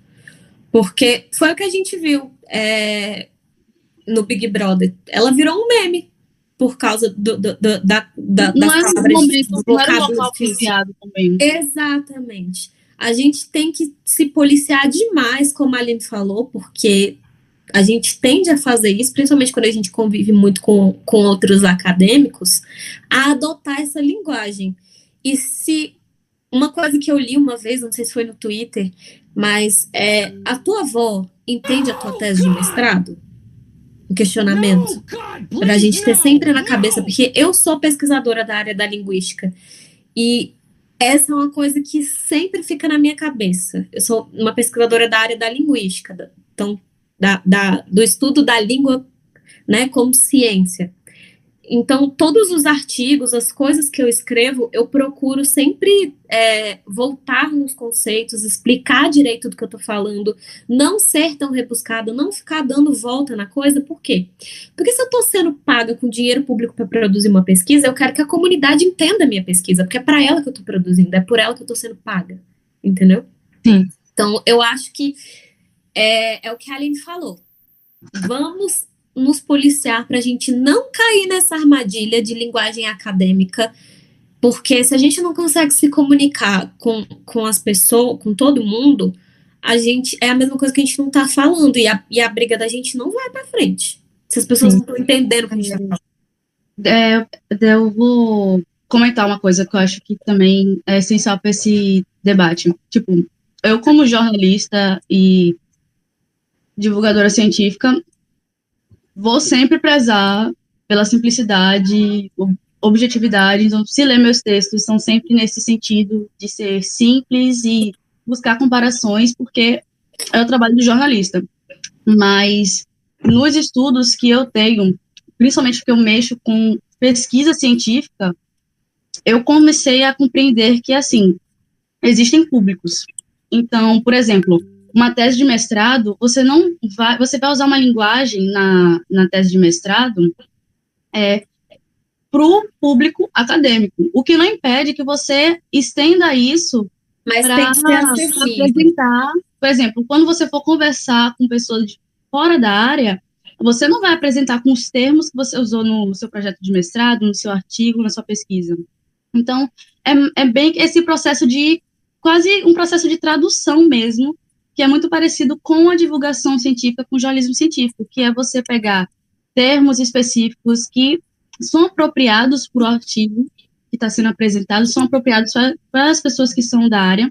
Porque foi o que a gente viu é, no Big Brother. Ela virou um meme por causa do, do, do da, da, não das palavras momento, não era um também. Exatamente. A gente tem que se policiar demais, como a Aline falou, porque a gente tende a fazer isso, principalmente quando a gente convive muito com, com outros acadêmicos, a adotar essa linguagem. E se uma coisa que eu li uma vez, não sei se foi no Twitter, mas é, a tua avó entende a tua tese de mestrado? Um questionamento. Para a gente ter sempre na cabeça, porque eu sou pesquisadora da área da linguística. E essa é uma coisa que sempre fica na minha cabeça. Eu sou uma pesquisadora da área da linguística. Então, da, da, do estudo da língua né, como ciência. Então, todos os artigos, as coisas que eu escrevo, eu procuro sempre é, voltar nos conceitos, explicar direito do que eu estou falando, não ser tão rebuscada, não ficar dando volta na coisa. Por quê? Porque se eu estou sendo paga com dinheiro público para produzir uma pesquisa, eu quero que a comunidade entenda a minha pesquisa, porque é para ela que eu estou produzindo, é por ela que eu estou sendo paga. Entendeu? Sim. Então, eu acho que é, é o que a Aline falou. Vamos nos policiar para a gente não cair nessa armadilha de linguagem acadêmica, porque se a gente não consegue se comunicar com, com as pessoas, com todo mundo, a gente é a mesma coisa que a gente não está falando e a, e a briga da gente não vai para frente. Se as pessoas Sim. não estão entendendo o que a gente está falando. É, eu vou comentar uma coisa que eu acho que também é essencial para esse debate. Tipo, eu como jornalista e divulgadora científica, vou sempre prezar pela simplicidade, objetividade. Então, se ler meus textos, são sempre nesse sentido de ser simples e buscar comparações, porque é o trabalho do jornalista. Mas nos estudos que eu tenho, principalmente porque eu mexo com pesquisa científica, eu comecei a compreender que, assim, existem públicos. Então, por exemplo, uma tese de mestrado, você não vai, você vai usar uma linguagem na, na tese de mestrado é, para o público acadêmico, o que não impede que você estenda isso para apresentar, por exemplo, quando você for conversar com pessoas de fora da área, você não vai apresentar com os termos que você usou no seu projeto de mestrado, no seu artigo, na sua pesquisa. Então, é, é bem esse processo de quase um processo de tradução mesmo, que é muito parecido com a divulgação científica, com o jornalismo científico, que é você pegar termos específicos que são apropriados para o artigo que está sendo apresentado, são apropriados para as pessoas que são da área,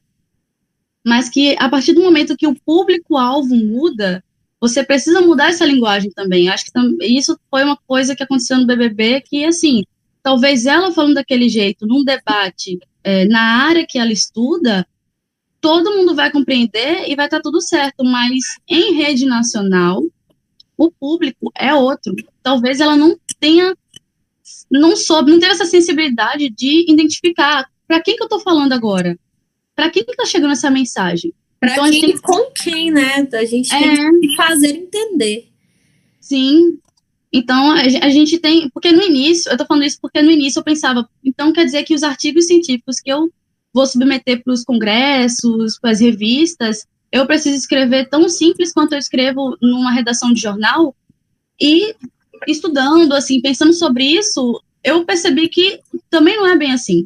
mas que a partir do momento que o público-alvo muda, você precisa mudar essa linguagem também. Acho que tam isso foi uma coisa que aconteceu no BBB, que, assim, talvez ela falando daquele jeito, num debate, é, na área que ela estuda, todo mundo vai compreender e vai estar tá tudo certo, mas em rede nacional, o público é outro. Talvez ela não tenha, não soube, não teve essa sensibilidade de identificar para quem que eu estou falando agora, para quem que está chegando essa mensagem. Para então, quem, com quem, né? A gente é... tem que fazer entender. Sim. Então, a, a gente tem. Porque no início, eu estou falando isso porque no início eu pensava, então quer dizer que os artigos científicos que eu vou submeter para os congressos, para as revistas, eu preciso escrever tão simples quanto eu escrevo numa redação de jornal. E estudando, assim, pensando sobre isso, eu percebi que também não é bem assim.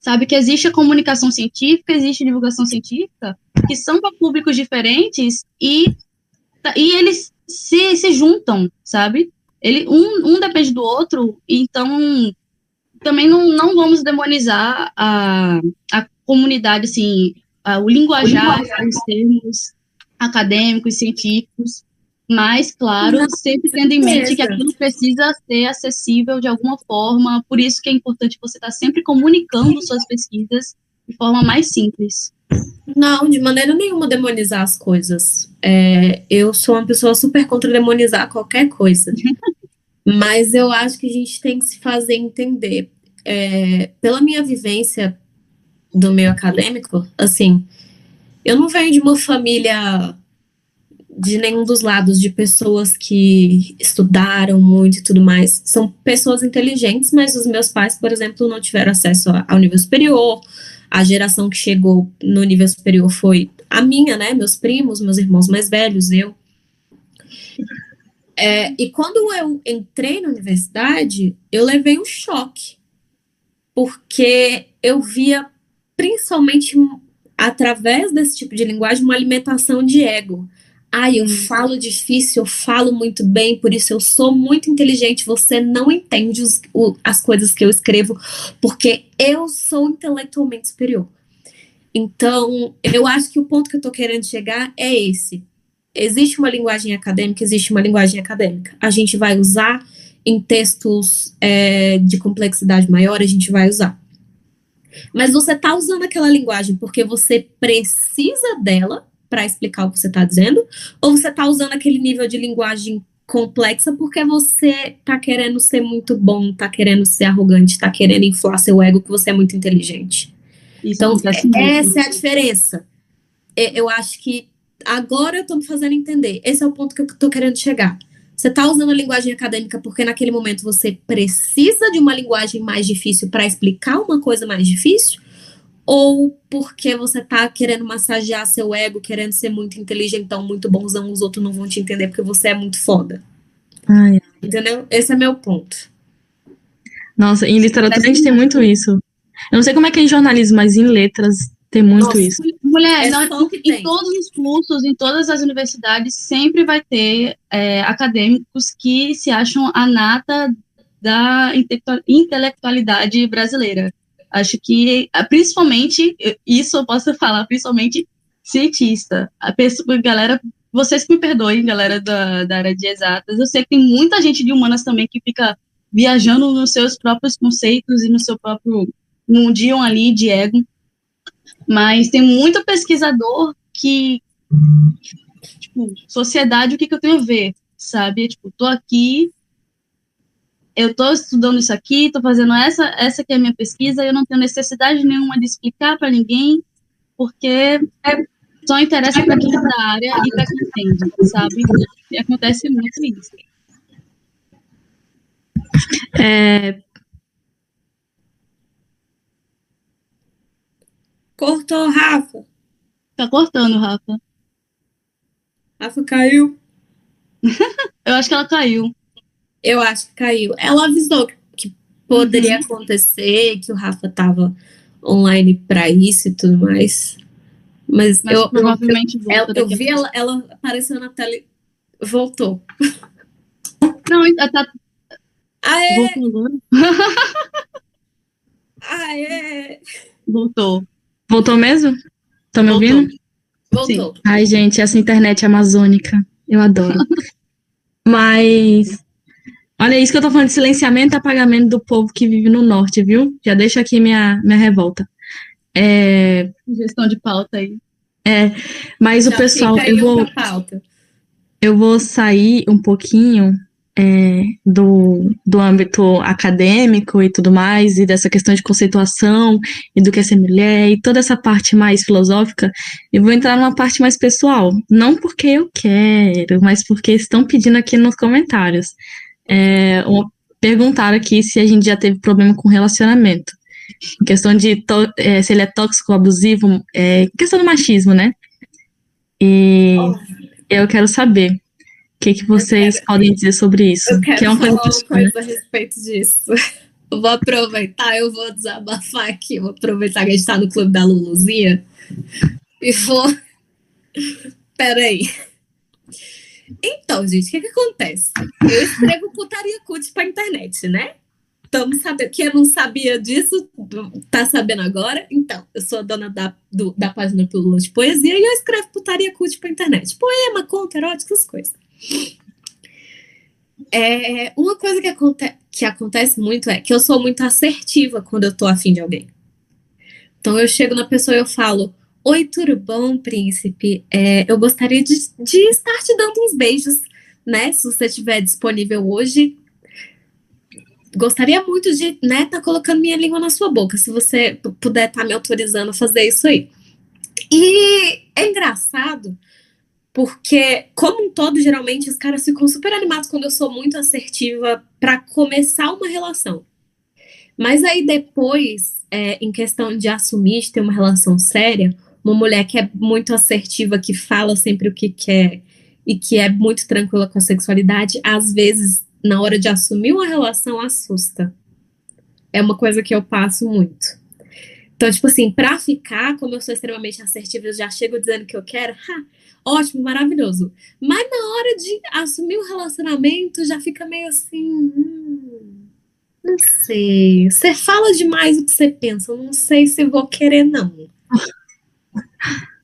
Sabe que existe a comunicação científica, existe a divulgação científica, que são para públicos diferentes e, e eles se, se juntam, sabe? Ele, um, um depende do outro, então também não, não vamos demonizar a, a comunidade, assim, a, o linguajar, os termos acadêmicos, científicos, mas, claro, não, sempre tendo em mente que aquilo precisa ser acessível de alguma forma, por isso que é importante você estar sempre comunicando suas pesquisas de forma mais simples. Não, de maneira nenhuma demonizar as coisas. É, eu sou uma pessoa super contra demonizar qualquer coisa. [laughs] Mas eu acho que a gente tem que se fazer entender. É, pela minha vivência do meio acadêmico, assim, eu não venho de uma família de nenhum dos lados de pessoas que estudaram muito e tudo mais. São pessoas inteligentes, mas os meus pais, por exemplo, não tiveram acesso ao nível superior, a geração que chegou no nível superior foi a minha, né? Meus primos, meus irmãos mais velhos, eu. É, e quando eu entrei na universidade, eu levei um choque, porque eu via, principalmente através desse tipo de linguagem, uma alimentação de ego. Ai, eu falo difícil, eu falo muito bem, por isso eu sou muito inteligente. Você não entende os, o, as coisas que eu escrevo, porque eu sou intelectualmente superior. Então, eu acho que o ponto que eu estou querendo chegar é esse. Existe uma linguagem acadêmica, existe uma linguagem acadêmica. A gente vai usar em textos é, de complexidade maior, a gente vai usar. Mas você está usando aquela linguagem porque você precisa dela para explicar o que você está dizendo, ou você está usando aquele nível de linguagem complexa porque você está querendo ser muito bom, está querendo ser arrogante, está querendo inflar seu ego que você é muito inteligente. Isso então, essa é a diferença. É, eu acho que agora eu estou me fazendo entender. Esse é o ponto que eu estou querendo chegar. Você está usando a linguagem acadêmica porque naquele momento você precisa de uma linguagem mais difícil para explicar uma coisa mais difícil? ou porque você tá querendo massagear seu ego, querendo ser muito inteligentão, muito bonzão, os outros não vão te entender porque você é muito foda. Ai. Entendeu? Esse é meu ponto. Nossa, em literatura a gente tem muito isso. Eu não sei como é que é em jornalismo, mas em letras tem muito Nossa, isso. Mulher, é não, em, em todos os cursos, em todas as universidades, sempre vai ter é, acadêmicos que se acham a nata da intelectualidade brasileira. Acho que, ah, principalmente, isso eu posso [laughs] falar, principalmente cientista. A pessoa, galera, vocês que me perdoem, galera da, da área de exatas, eu sei que tem muita gente de humanas também que fica viajando nos seus próprios conceitos e no seu próprio mundinho ali de ego, mas tem muito pesquisador que, tipo, sociedade, o que, que eu tenho a ver, sabe? Tipo, tô aqui eu estou estudando isso aqui, estou fazendo essa, essa que é a minha pesquisa, eu não tenho necessidade nenhuma de explicar para ninguém, porque é, só interessa para quem é da área e para quem entende, sabe? E acontece muito isso. É... Cortou, Rafa. Tá cortando, Rafa. Rafa caiu. [laughs] eu acho que ela caiu. Eu acho que caiu. Ela avisou que poderia uhum. acontecer, que o Rafa tava online para isso e tudo mais. Mas, Mas eu, provavelmente eu, ela- eu vi ela, ela apareceu na tela [laughs] e voltou. Não, ainda tá Aê! voltou. Aê! Voltou. Voltou mesmo? Estão me Voltou. ouvindo? Voltou. Ai, gente, essa internet amazônica. Eu adoro. [laughs] Mas. Olha isso que eu tô falando de silenciamento e apagamento do povo que vive no norte, viu? Já deixa aqui minha, minha revolta. É, Gestão de pauta aí. mas o Já pessoal, fica aí eu vou, eu vou sair um pouquinho é, do, do âmbito acadêmico e tudo mais, e dessa questão de conceituação, e do que é ser mulher, e toda essa parte mais filosófica, e vou entrar numa parte mais pessoal. Não porque eu quero, mas porque estão pedindo aqui nos comentários. É, uma- perguntaram aqui se a gente já teve problema com relacionamento. Em questão de é, se ele é tóxico, abusivo, é, questão do machismo, né? E eu quero saber o que, que vocês podem dizer sobre isso. Eu quero que é uma coisa falar uma pessoal, né? coisa a respeito disso. Eu vou aproveitar, eu vou desabafar aqui. Vou aproveitar que a gente tá no clube da Luluzinha e vou. Peraí. Então, gente, o que que acontece? Eu escrevo putaria cut pra internet, né? Estamos sabendo. Quem não sabia disso, tá sabendo agora? Então, eu sou a dona da, do- da página Pílula de Poesia e eu escrevo putaria cut pra internet. Poema, conto, erótico, essas coisas. É, uma coisa que, aconte que acontece muito é que eu sou muito assertiva quando eu tô afim de alguém. Então eu chego na pessoa e eu falo: Oi, tudo bom, príncipe? É, eu gostaria de, de estar te dando uns beijos, né? Se você estiver disponível hoje. Gostaria muito de, né, estar colocando minha língua na sua boca, se você puder estar me autorizando a fazer isso aí. E é engraçado porque, como um todo, geralmente os caras ficam super animados quando eu sou muito assertiva para começar uma relação. Mas aí depois, é, em questão de assumir, de ter uma relação séria, uma mulher que é muito assertiva, que fala sempre o que quer e que é muito tranquila com a sexualidade, às vezes, na hora de assumir uma relação, assusta. É uma coisa que eu passo muito. Então, tipo assim, pra ficar, como eu sou extremamente assertiva, eu já chego dizendo que eu quero, ha, ótimo, maravilhoso. Mas na hora de assumir o relacionamento, já fica meio assim. Hum, não sei. Você fala demais o que você pensa. Não sei se vou querer, não. [laughs]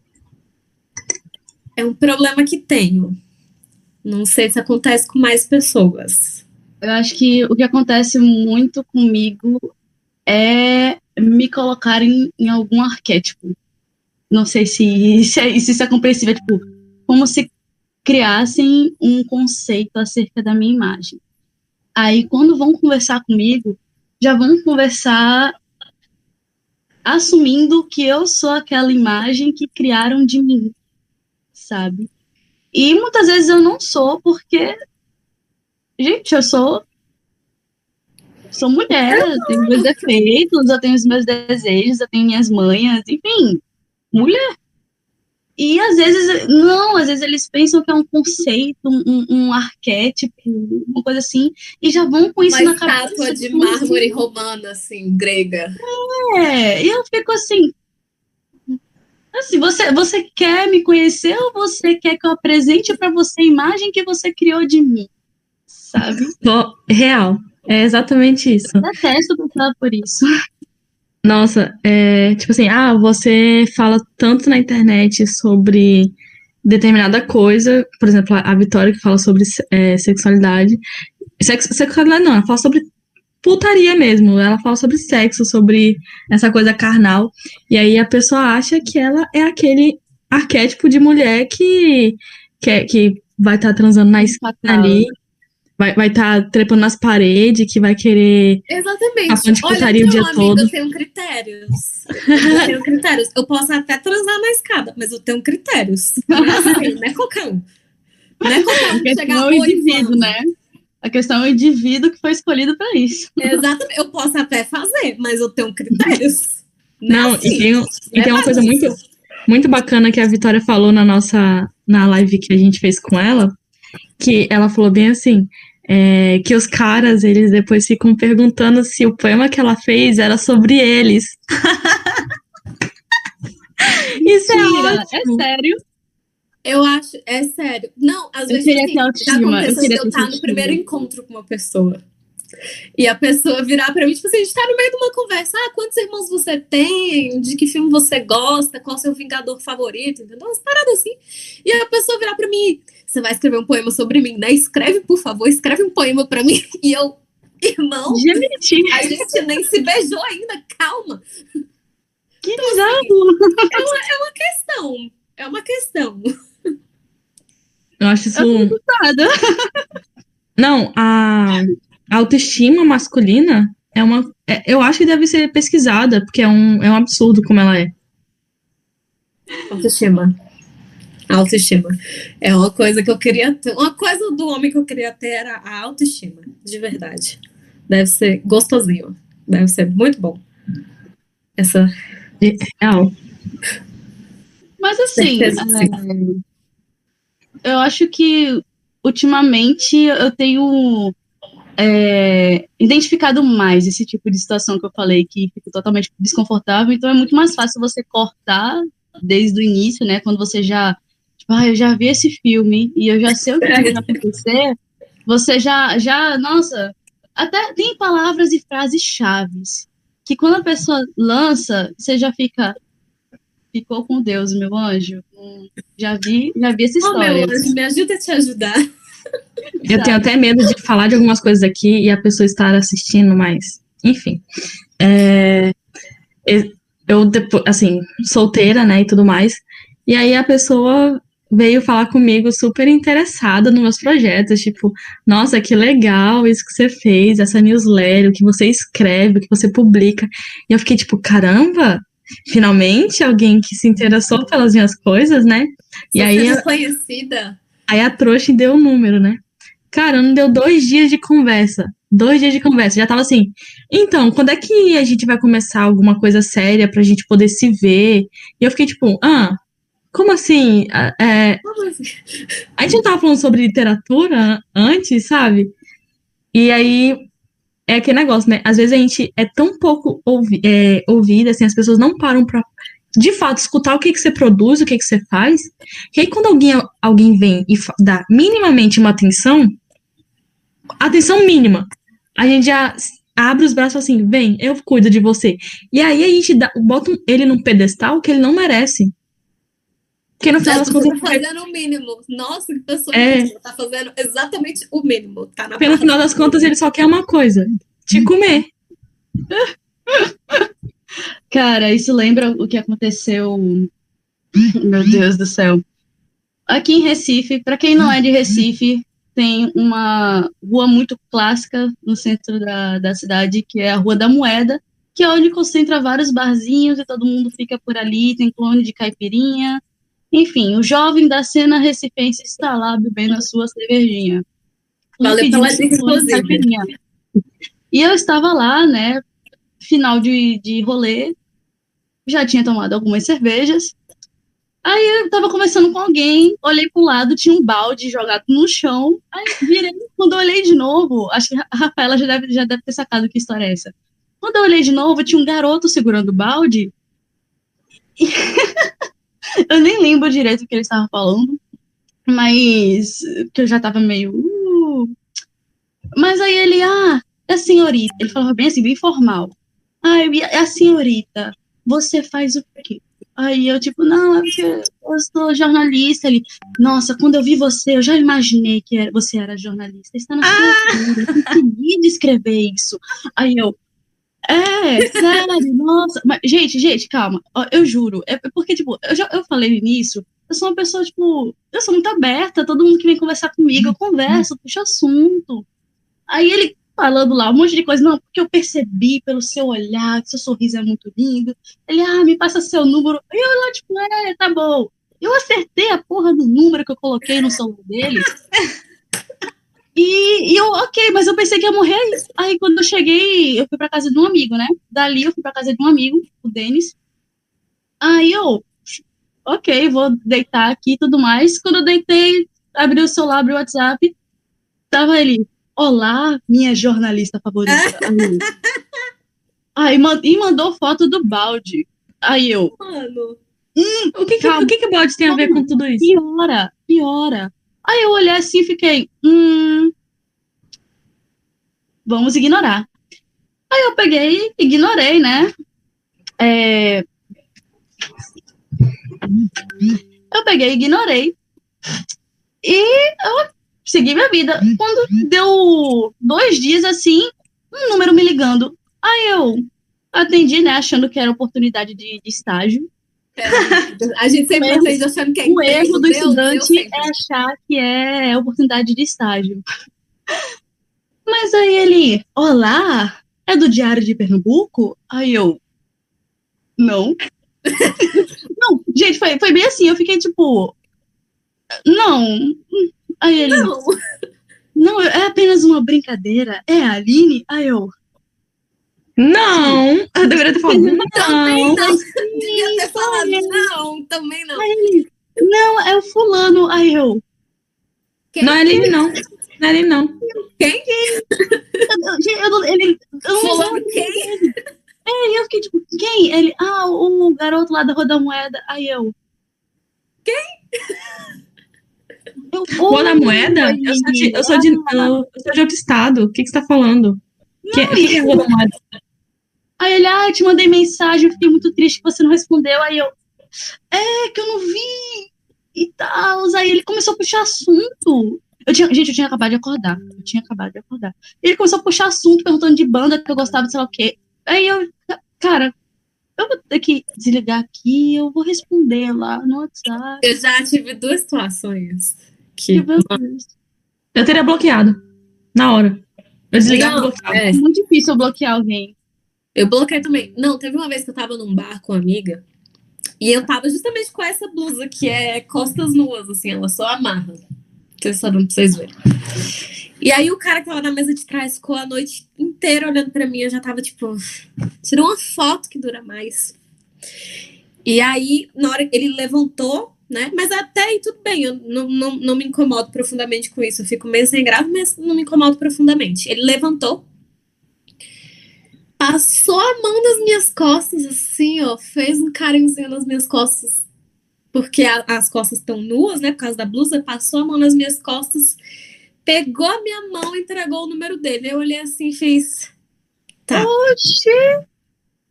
É um problema que tenho. Não sei se acontece com mais pessoas. Eu acho que o que acontece muito comigo é me colocar em, em algum arquétipo. Não sei se, [laughs] se, é- se isso é compreensível, tipo, como se criassem um conceito acerca da minha imagem. Aí, quando vão conversar comigo, já vão conversar assumindo que eu sou aquela imagem que criaram de mim, sabe? E muitas vezes eu não sou, porque Gente, eu sou. Sou mulher, eu tenho meus defeitos, eu tenho os meus desejos, eu tenho minhas manhas, enfim, mulher. E às vezes, não, às vezes eles pensam que é um conceito, um, um arquétipo, uma coisa assim, e já vão com isso Uma na cabeça. estátua de mármore romana, assim, grega. É, e eu fico assim. Assim, você, você quer me conhecer ou você quer que eu apresente para você a imagem que você criou de mim? Sabe? Real. É exatamente isso. Eu detesto passar por isso. Nossa, é tipo assim, ah, você fala tanto na internet sobre determinada coisa, por exemplo, a, Vitória que fala sobre é, sexualidade. Sex, sexualidade não, ela fala sobre putaria mesmo, ela fala sobre sexo, sobre essa coisa carnal. E aí a pessoa acha que ela é aquele arquétipo de mulher que, que, que vai estar transando na esquina ali, vai vai estar trepando nas paredes, que vai querer Exatamente. Tá de Olha, o dia amigo, todo. eu tenho critérios. Eu tenho critérios. Eu posso até transar na escada, mas eu tenho critérios. Não é assim, não é qualquer um. Não é qualquer um A que questão chegar é o "Oi, indivíduo, vamos". né? A questão é o indivíduo que foi escolhido para isso. Exatamente. Eu posso até fazer, mas eu tenho critérios. é Não, assim, e tem, um- e não é tem uma coisa muito, muito bacana que a Vitória falou na nossa na live que a gente fez com ela, que ela falou bem assim, é, que os caras, eles depois ficam perguntando se o poema que ela fez era sobre eles. [laughs] Isso é Mentira, ótimo. é sério. Eu acho, é sério. Não, às Eu vezes queria assim, ter já autoestima, eu queria eu estar no primeiro encontro com uma pessoa. E a pessoa virar pra mim, tipo assim, a gente tá no meio de uma conversa. Ah, quantos irmãos você tem? De que filme você gosta? Qual o seu vingador favorito? Entendeu? Umas paradas assim. E a pessoa virar pra mim, você vai escrever um poema sobre mim, né? Escreve, por favor, escreve um poema pra mim. [laughs] E eu, irmão, Gente, a gente nem se beijou ainda, calma. que Então, bizarro. É uma questão. É uma questão. Eu acho isso. Nada. Não, a a autoestima masculina é uma. é- eu acho que deve ser pesquisada, porque é um, é um absurdo como ela é. Autoestima. Autoestima. É uma coisa que eu queria ter. Uma coisa do homem que eu queria ter era a autoestima. De verdade. Deve ser gostosinho. Deve ser muito bom. Essa. Real. Mas assim, Certeza é, eu acho que ultimamente eu tenho é, identificado mais esse tipo de situação que eu falei, que fico totalmente desconfortável, então é muito mais fácil você cortar desde o início, né? Quando você já, tipo, ah, eu já vi esse filme e eu já sei o que [laughs] vai acontecer, você já, já, nossa, até tem palavras e frases chaves que quando a pessoa lança, você já fica, ficou com Deus, meu anjo. Hum, Já vi, já vi essa Oh, meu história. anjo, me ajuda a te ajudar. Eu tenho até medo de falar de algumas coisas aqui e a pessoa estar assistindo, mas, enfim. É, eu, depois, assim, solteira, né, e tudo mais. E aí a pessoa veio falar comigo super interessada nos meus projetos, tipo, nossa, que legal isso que você fez, essa newsletter, o que você escreve, o que você publica. E eu fiquei tipo, caramba, finalmente alguém que se interessou pelas minhas coisas, né? E Você aí é eu- reconhecida. Aí a trouxa deu o número, né? Cara, não deu dois dias de conversa. Dois dias de conversa. Já tava assim. Então, quando é que a gente vai começar alguma coisa séria pra gente poder se ver? E eu fiquei tipo, ah, como assim? É, assim? a gente não tava falando sobre literatura antes, sabe? E aí é aquele negócio, né? Às vezes a gente é tão pouco ouvi é, ouvida, assim, as pessoas não param pra, de fato, escutar o que, que você produz, o que, que você faz. Que aí quando alguém, alguém vem e dá minimamente uma atenção, atenção mínima, a gente já abre os braços e fala assim, vem, eu cuido de você. E aí a gente dá, bota ele num pedestal que ele não merece. Porque no final das Você contas, tá fazendo o mínimo. Nossa, que pessoa É. Tá fazendo exatamente o mínimo. Tá na Pelo final das contas, ele só quer uma coisa: te comer. [laughs] Cara, isso lembra o que aconteceu. Meu Deus do céu. Aqui em Recife, para quem não é de Recife, tem uma rua muito clássica no centro da, da cidade, que é a Rua da Moeda, que é onde concentra vários barzinhos e todo mundo fica por ali, tem clone de caipirinha. Enfim, o jovem da cena recifense está lá bebendo a sua cervejinha. E Valeu pela inclusive. E eu estava lá, né, final de, de rolê, já tinha tomado algumas cervejas. Aí eu tava conversando com alguém, olhei pro lado, tinha um balde jogado no chão. Aí virei, quando eu olhei de novo, acho que a Rafaela já deve, já deve ter sacado que história é essa. Quando eu olhei de novo, tinha um garoto segurando o balde. [laughs] eu nem lembro direito o que ele estava falando, mas que eu já tava meio. "Uh". Mas aí ele, ah, é a senhorita. Ele falava bem assim, bem formal. Ah, eu a senhorita. Você faz o quê? Aí eu, tipo, não, é porque eu sou jornalista. Ele, nossa, quando eu vi você, eu já imaginei que você era jornalista. Está na sua vida, eu consegui descrever isso. Aí eu, é, sério, nossa. Mas, gente, gente, calma. Eu juro. É porque, tipo, eu já eu falei nisso. Eu sou uma pessoa, tipo, eu sou muito aberta. Todo mundo que vem conversar comigo, eu converso, puxo assunto. Aí ele falando lá um monte de coisa, não, porque eu percebi pelo seu olhar que seu sorriso é muito lindo. Ele, ah, me passa seu número. E eu lá, tipo, é, tá bom. Eu acertei a porra do número que eu coloquei no celular dele. [laughs] E, e eu, ok, mas eu pensei que ia morrer aí. Quando eu cheguei, eu fui pra casa de um amigo, né? Dali eu fui pra casa de um amigo, o Denis. Aí eu, ok, vou deitar aqui e tudo mais. Quando eu deitei, abri o celular, abri o WhatsApp, tava ele, Olá, minha jornalista favorita. [laughs] Aí, aí e mandou foto do balde. Aí eu. Mano. Hum, o que, que, o que, que o balde tem a ver com tudo isso? Piora, piora. Aí eu olhei assim e fiquei. Hum. Vamos ignorar. Aí eu peguei, ignorei, né? É... Eu peguei, ignorei. E eu segui minha vida. Quando deu dois dias assim, um número me ligando. Aí eu atendi, né, achando que era oportunidade de, de estágio. É, a gente sempre atende achando que é O erro do Deus, estudante Deus é achar que é oportunidade de estágio. Mas aí ele, olá, é do Diário de Pernambuco? Aí eu, não. [laughs] não, gente, foi, foi bem assim, eu fiquei tipo, não. Aí ele, não. não, é apenas uma brincadeira, é a Aline? Aí eu, não, eu deveria ter falado não. Também não. Devia ter falado não, também não. Não, é o fulano. Aí eu. Quem? Não é ele, não. Não é ele, não. Quem? Eu, eu, ele, eu fulano quem? É, eu fiquei tipo, quem? Ele, ah, o garoto lá da Rua da Moeda. Aí eu. Quem? Eu, Rua da Moeda? Eu sou de, eu sou de, eu sou de outro estado. O que, que você tá falando? Não, que, que é Rua da Moeda? Aí ele, ah, te mandei mensagem, eu fiquei muito triste que você não respondeu. Aí eu, é, que eu não vi e tal. Aí ele começou a puxar assunto. Eu tinha, gente, eu tinha acabado de acordar. Eu tinha acabado de acordar. Ele começou a puxar assunto, perguntando de banda que eu gostava, sei lá o quê. Aí eu, cara, eu vou ter que desligar aqui, eu vou responder lá no WhatsApp. Eu já tive duas situações que. Eu teria bloqueado. Na hora. Eu desligava e bloqueava. É. é muito difícil eu bloquear alguém. Eu bloqueei também. Não, teve uma vez que eu tava num bar com uma amiga e eu tava justamente com essa blusa que é costas nuas, assim, ela só amarra. Vocês sabem pra vocês verem. E aí o cara que tava na mesa de trás ficou a noite inteira olhando pra mim, eu já tava tipo, tirou uma foto que dura mais. E aí, na hora ele levantou, né? Mas até aí tudo bem, eu não, não, não me incomodo profundamente com isso. Eu fico meio sem graça, mas não me incomodo profundamente. Ele levantou, passou a mão nas minhas costas, assim, ó, fez um carinhozinho nas minhas costas, porque a, as costas estão nuas, né, por causa da blusa, passou a mão nas minhas costas, pegou a minha mão e entregou o número dele. Eu olhei assim e fiz. Tá. Oxi!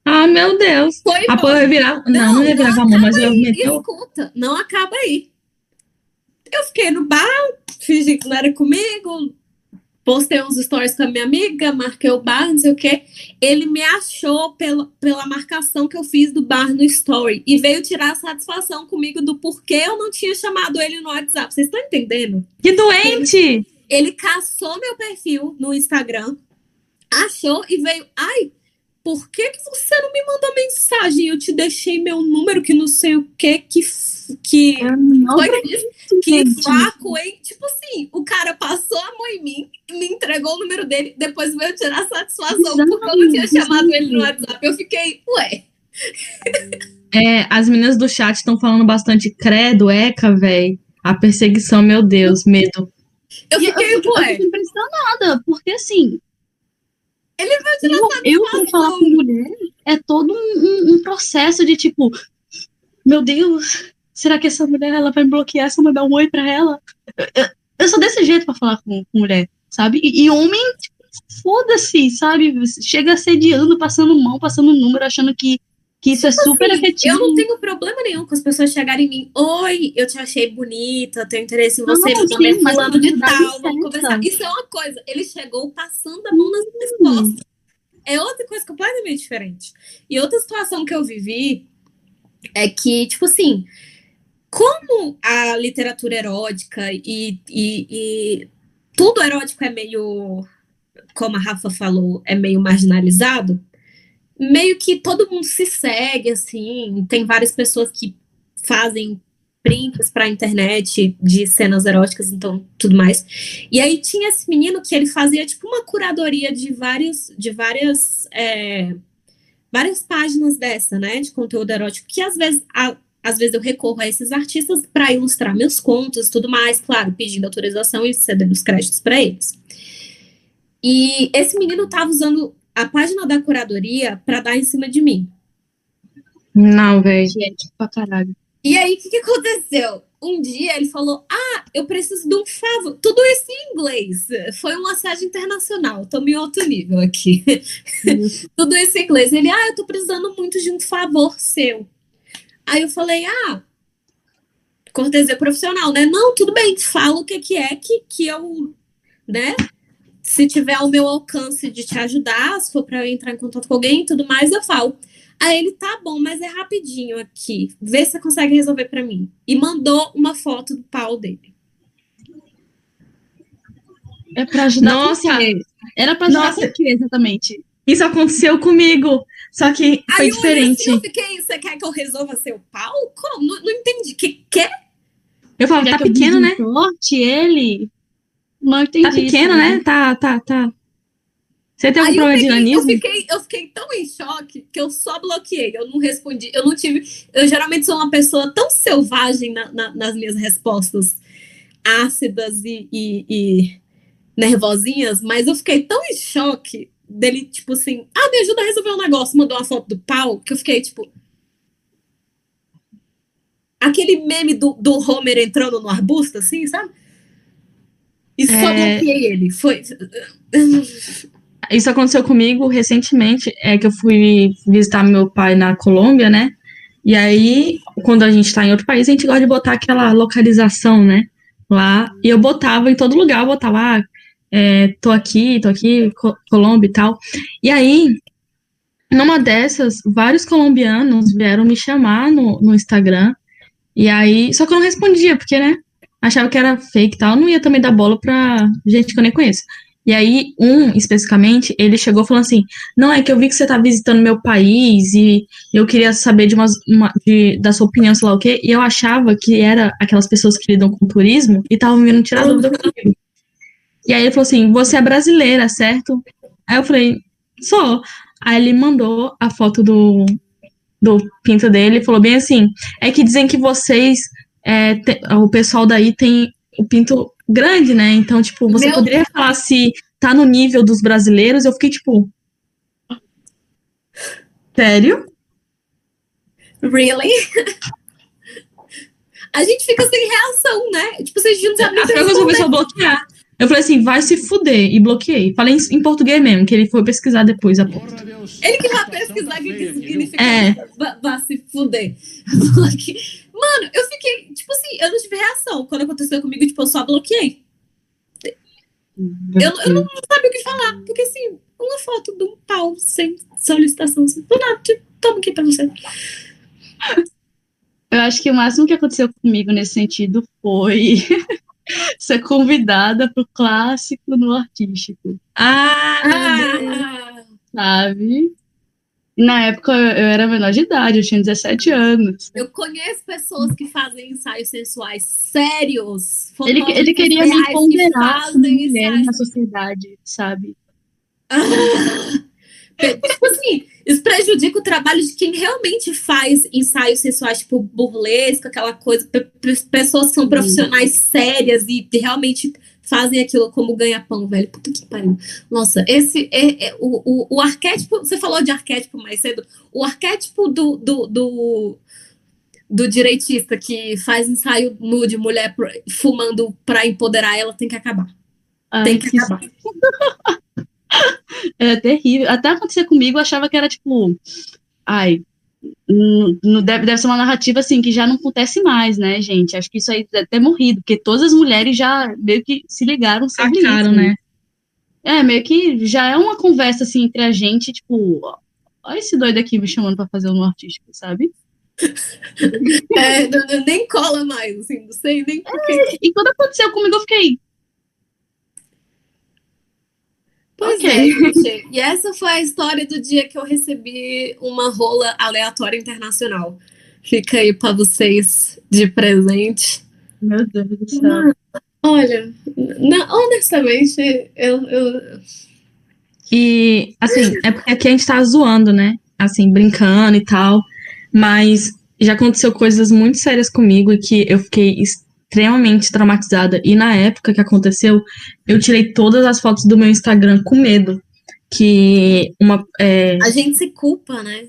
Ah, meu Deus. Foi a porra virar. Não, não, não ia virar a mão, mas eu meteu. Escuta, não acaba aí. Eu fiquei no bar, fingi que não era comigo, postei uns stories com a minha amiga, marquei o bar, não sei o quê. Ele me achou pela, pela marcação que eu fiz do bar no story e veio tirar satisfação comigo do porquê eu não tinha chamado ele no WhatsApp. Vocês estão entendendo? Que doente! Ele, ele caçou meu perfil no Instagram, achou e veio. Ai, por que, que você não me mandou mensagem? Eu te deixei meu número, que não sei o que, que. Que foi que vácuo, hein? Tipo assim, o cara passou a mão em mim, me entregou o número dele, depois veio tirar satisfação Exatamente. porque eu não tinha chamado ele no WhatsApp. Eu fiquei, ué. É, as meninas do chat estão falando bastante credo, eca, velho. A perseguição, meu Deus, medo. Eu fiquei, eu, ué. Eu fico impressionada, porque assim, ele vai tirar eu, eu falar com mulher é todo um, um, um, processo de tipo, meu Deus, será que essa mulher ela vai me bloquear se eu mandar um oi pra ela? Eu, eu sou desse jeito pra falar com, com mulher, sabe? E, e homem, tipo, foda-se, sabe? Chega assediando, passando mão, passando número, achando que que isso é tipo é super assim, efetivo. Eu não tenho problema nenhum com as pessoas chegarem em mim. Oi, eu te achei bonita, tenho interesse em você, não, nome é fulano de tal, vamos conversar. Isso é uma coisa. Ele chegou passando a mão nas minhas costas. É outra coisa completamente diferente. E outra situação que eu vivi é que, tipo assim, como a literatura erótica e, e, e tudo erótico é meio, como a Rafa falou, é meio marginalizado, meio que todo mundo se segue, assim. Tem várias pessoas que fazem prints para a internet de cenas eróticas, então tudo mais. E aí tinha esse menino que ele fazia tipo uma curadoria de vários, de várias, é, várias páginas dessa, né, de conteúdo erótico, que às vezes, a, às vezes eu recorro a esses artistas para ilustrar meus contos e tudo mais, claro, pedindo autorização e cedendo os créditos para eles. E esse menino tava usando a página da curadoria para dar em cima de mim. Não, velho. Gente, pra caralho. E aí, o que, que aconteceu? Um dia ele falou: Ah, eu preciso de um favor. Tudo isso em inglês. Foi um assédio internacional. Tô em outro nível aqui. [laughs] Tudo isso em inglês. Ele, ah, eu tô precisando muito de um favor seu. Aí eu falei, ah, cortesia profissional, né? Não, tudo bem, fala o que, que é que, que eu, né? Se tiver ao meu alcance de te ajudar, se for para eu entrar em contato com alguém e tudo mais, eu falo. Aí ele, tá bom, mas é rapidinho aqui. Vê se você consegue resolver para mim. E mandou uma foto do pau dele. É pra ajudar Nossa! quê? Era pra ajudar Nossa! exatamente? Isso aconteceu comigo. Só que foi Aí eu diferente. assim, eu fiquei, você quer que eu resolva seu pau? Como? Não, não entendi. Que quer? Eu falava, Já tá que eu pequeno, né? Sorte, ele. Não entendi. Tá pequeno, isso, né? Tá, tá, tá. Você tem algum eu, problema de peguei, eu, nanismo? fiquei, eu fiquei tão em choque que eu só bloqueei. Eu não respondi. Eu não tive. Eu geralmente sou uma pessoa tão selvagem na- na- nas minhas respostas ácidas e, e- e nervosinhas, mas eu fiquei tão em choque dele, tipo assim, ah, me ajuda a resolver um negócio, mandou uma foto do pau, que eu fiquei, tipo. Aquele meme do, do Homer entrando no arbusto, assim, sabe? E só É. bloqueei ele. Foi. Isso aconteceu comigo recentemente, é que eu fui visitar meu pai na Colômbia, né? E aí, quando a gente tá em outro país, a gente gosta de botar aquela localização, né? Lá. E eu botava em todo lugar, eu botava, ah, é, tô aqui, tô aqui, Co- Colômbia e tal. E aí, numa dessas, vários colombianos vieram me chamar no, no Instagram. E aí, só que eu não respondia, porque, né? Achava que era fake e tal. Não ia também dar bola pra gente que eu nem conheço. E aí, um especificamente, ele chegou falando assim: Não, é que eu vi que você tá visitando meu país e eu queria saber de umas, uma, de, da sua opinião, sei lá o quê. E eu achava que era aquelas pessoas que lidam com turismo e estavam vindo tirar dúvida comigo. E aí ele falou assim: Você é brasileira, certo? Aí eu falei: Sou. Aí ele mandou a foto do, do pinto dele e falou bem assim: É que dizem que vocês, é, te- o pessoal daí tem o pinto grande, né? Então, tipo, você Meu poderia falar se tá no nível dos brasileiros? Eu fiquei tipo. Sério? Really? [laughs] A gente fica sem reação, né? Tipo, vocês não sabem A eu fiz foi bloquear. Eu falei assim, vai se fuder, e bloqueei. Falei em, em português mesmo, que ele foi pesquisar depois. a- Ele que vai pesquisar o que, que significa É. va- vá se fuder. [laughs] Mano, eu fiquei, tipo assim, eu não tive reação. Quando aconteceu comigo, tipo, eu só bloqueei. Eu, eu não, não sabia o que falar. Porque, assim, uma foto de um pau sem solicitação. Assim, do nada, tipo, toma aqui pra você. Eu acho que o máximo que aconteceu comigo nesse sentido foi [laughs] ser convidada pro clássico no artístico, Ah, Ah, sabe? Na época eu era menor de idade, eu tinha 17 anos. eu conheço pessoas que fazem ensaios sensuais sérios. Ele, ele queria me que ponderar como fazem mulher ensaios na sociedade, sabe? [laughs] tipo assim, isso prejudica o trabalho de quem realmente faz ensaios sensuais, tipo burlesco, aquela coisa, pe- pe- pessoas que são profissionais sérias e realmente fazem aquilo como ganha-pão, velho. Puta que pariu. Nossa, esse é, é o, o, o arquétipo, você falou de arquétipo mais cedo, o arquétipo do, do, do, do direitista que faz ensaio nu de mulher fumando pra empoderar ela tem que acabar. Ai, Tem que que acabar. [laughs] [laughs] É terrível. Até acontecer comigo, eu achava que era tipo. Ai. hum, não deve, deve ser uma narrativa assim que já não acontece mais, né, gente? Acho que isso aí deve ter morrido, porque todas as mulheres já meio que se ligaram sobre sacaram, isso. né? É, meio que já é uma conversa assim entre a gente, tipo, ó, olha esse doido aqui me chamando pra fazer um artístico, sabe? [laughs] É, nem cola mais, assim, não sei nem por quê. E quando aconteceu comigo, eu fiquei, Pois Ok. é, gente. E essa foi a história do dia que eu recebi uma rola aleatória internacional. Fica aí pra vocês de presente. meu Deus do céu. Olha, não, honestamente, eu, eu. E, assim, é porque aqui a gente tá zoando, né? Assim, brincando e tal. Mas já aconteceu coisas muito sérias comigo e que eu fiquei extremamente traumatizada. E na época que aconteceu, eu tirei todas as fotos do meu Instagram com medo. Que uma. É, A gente se culpa, né?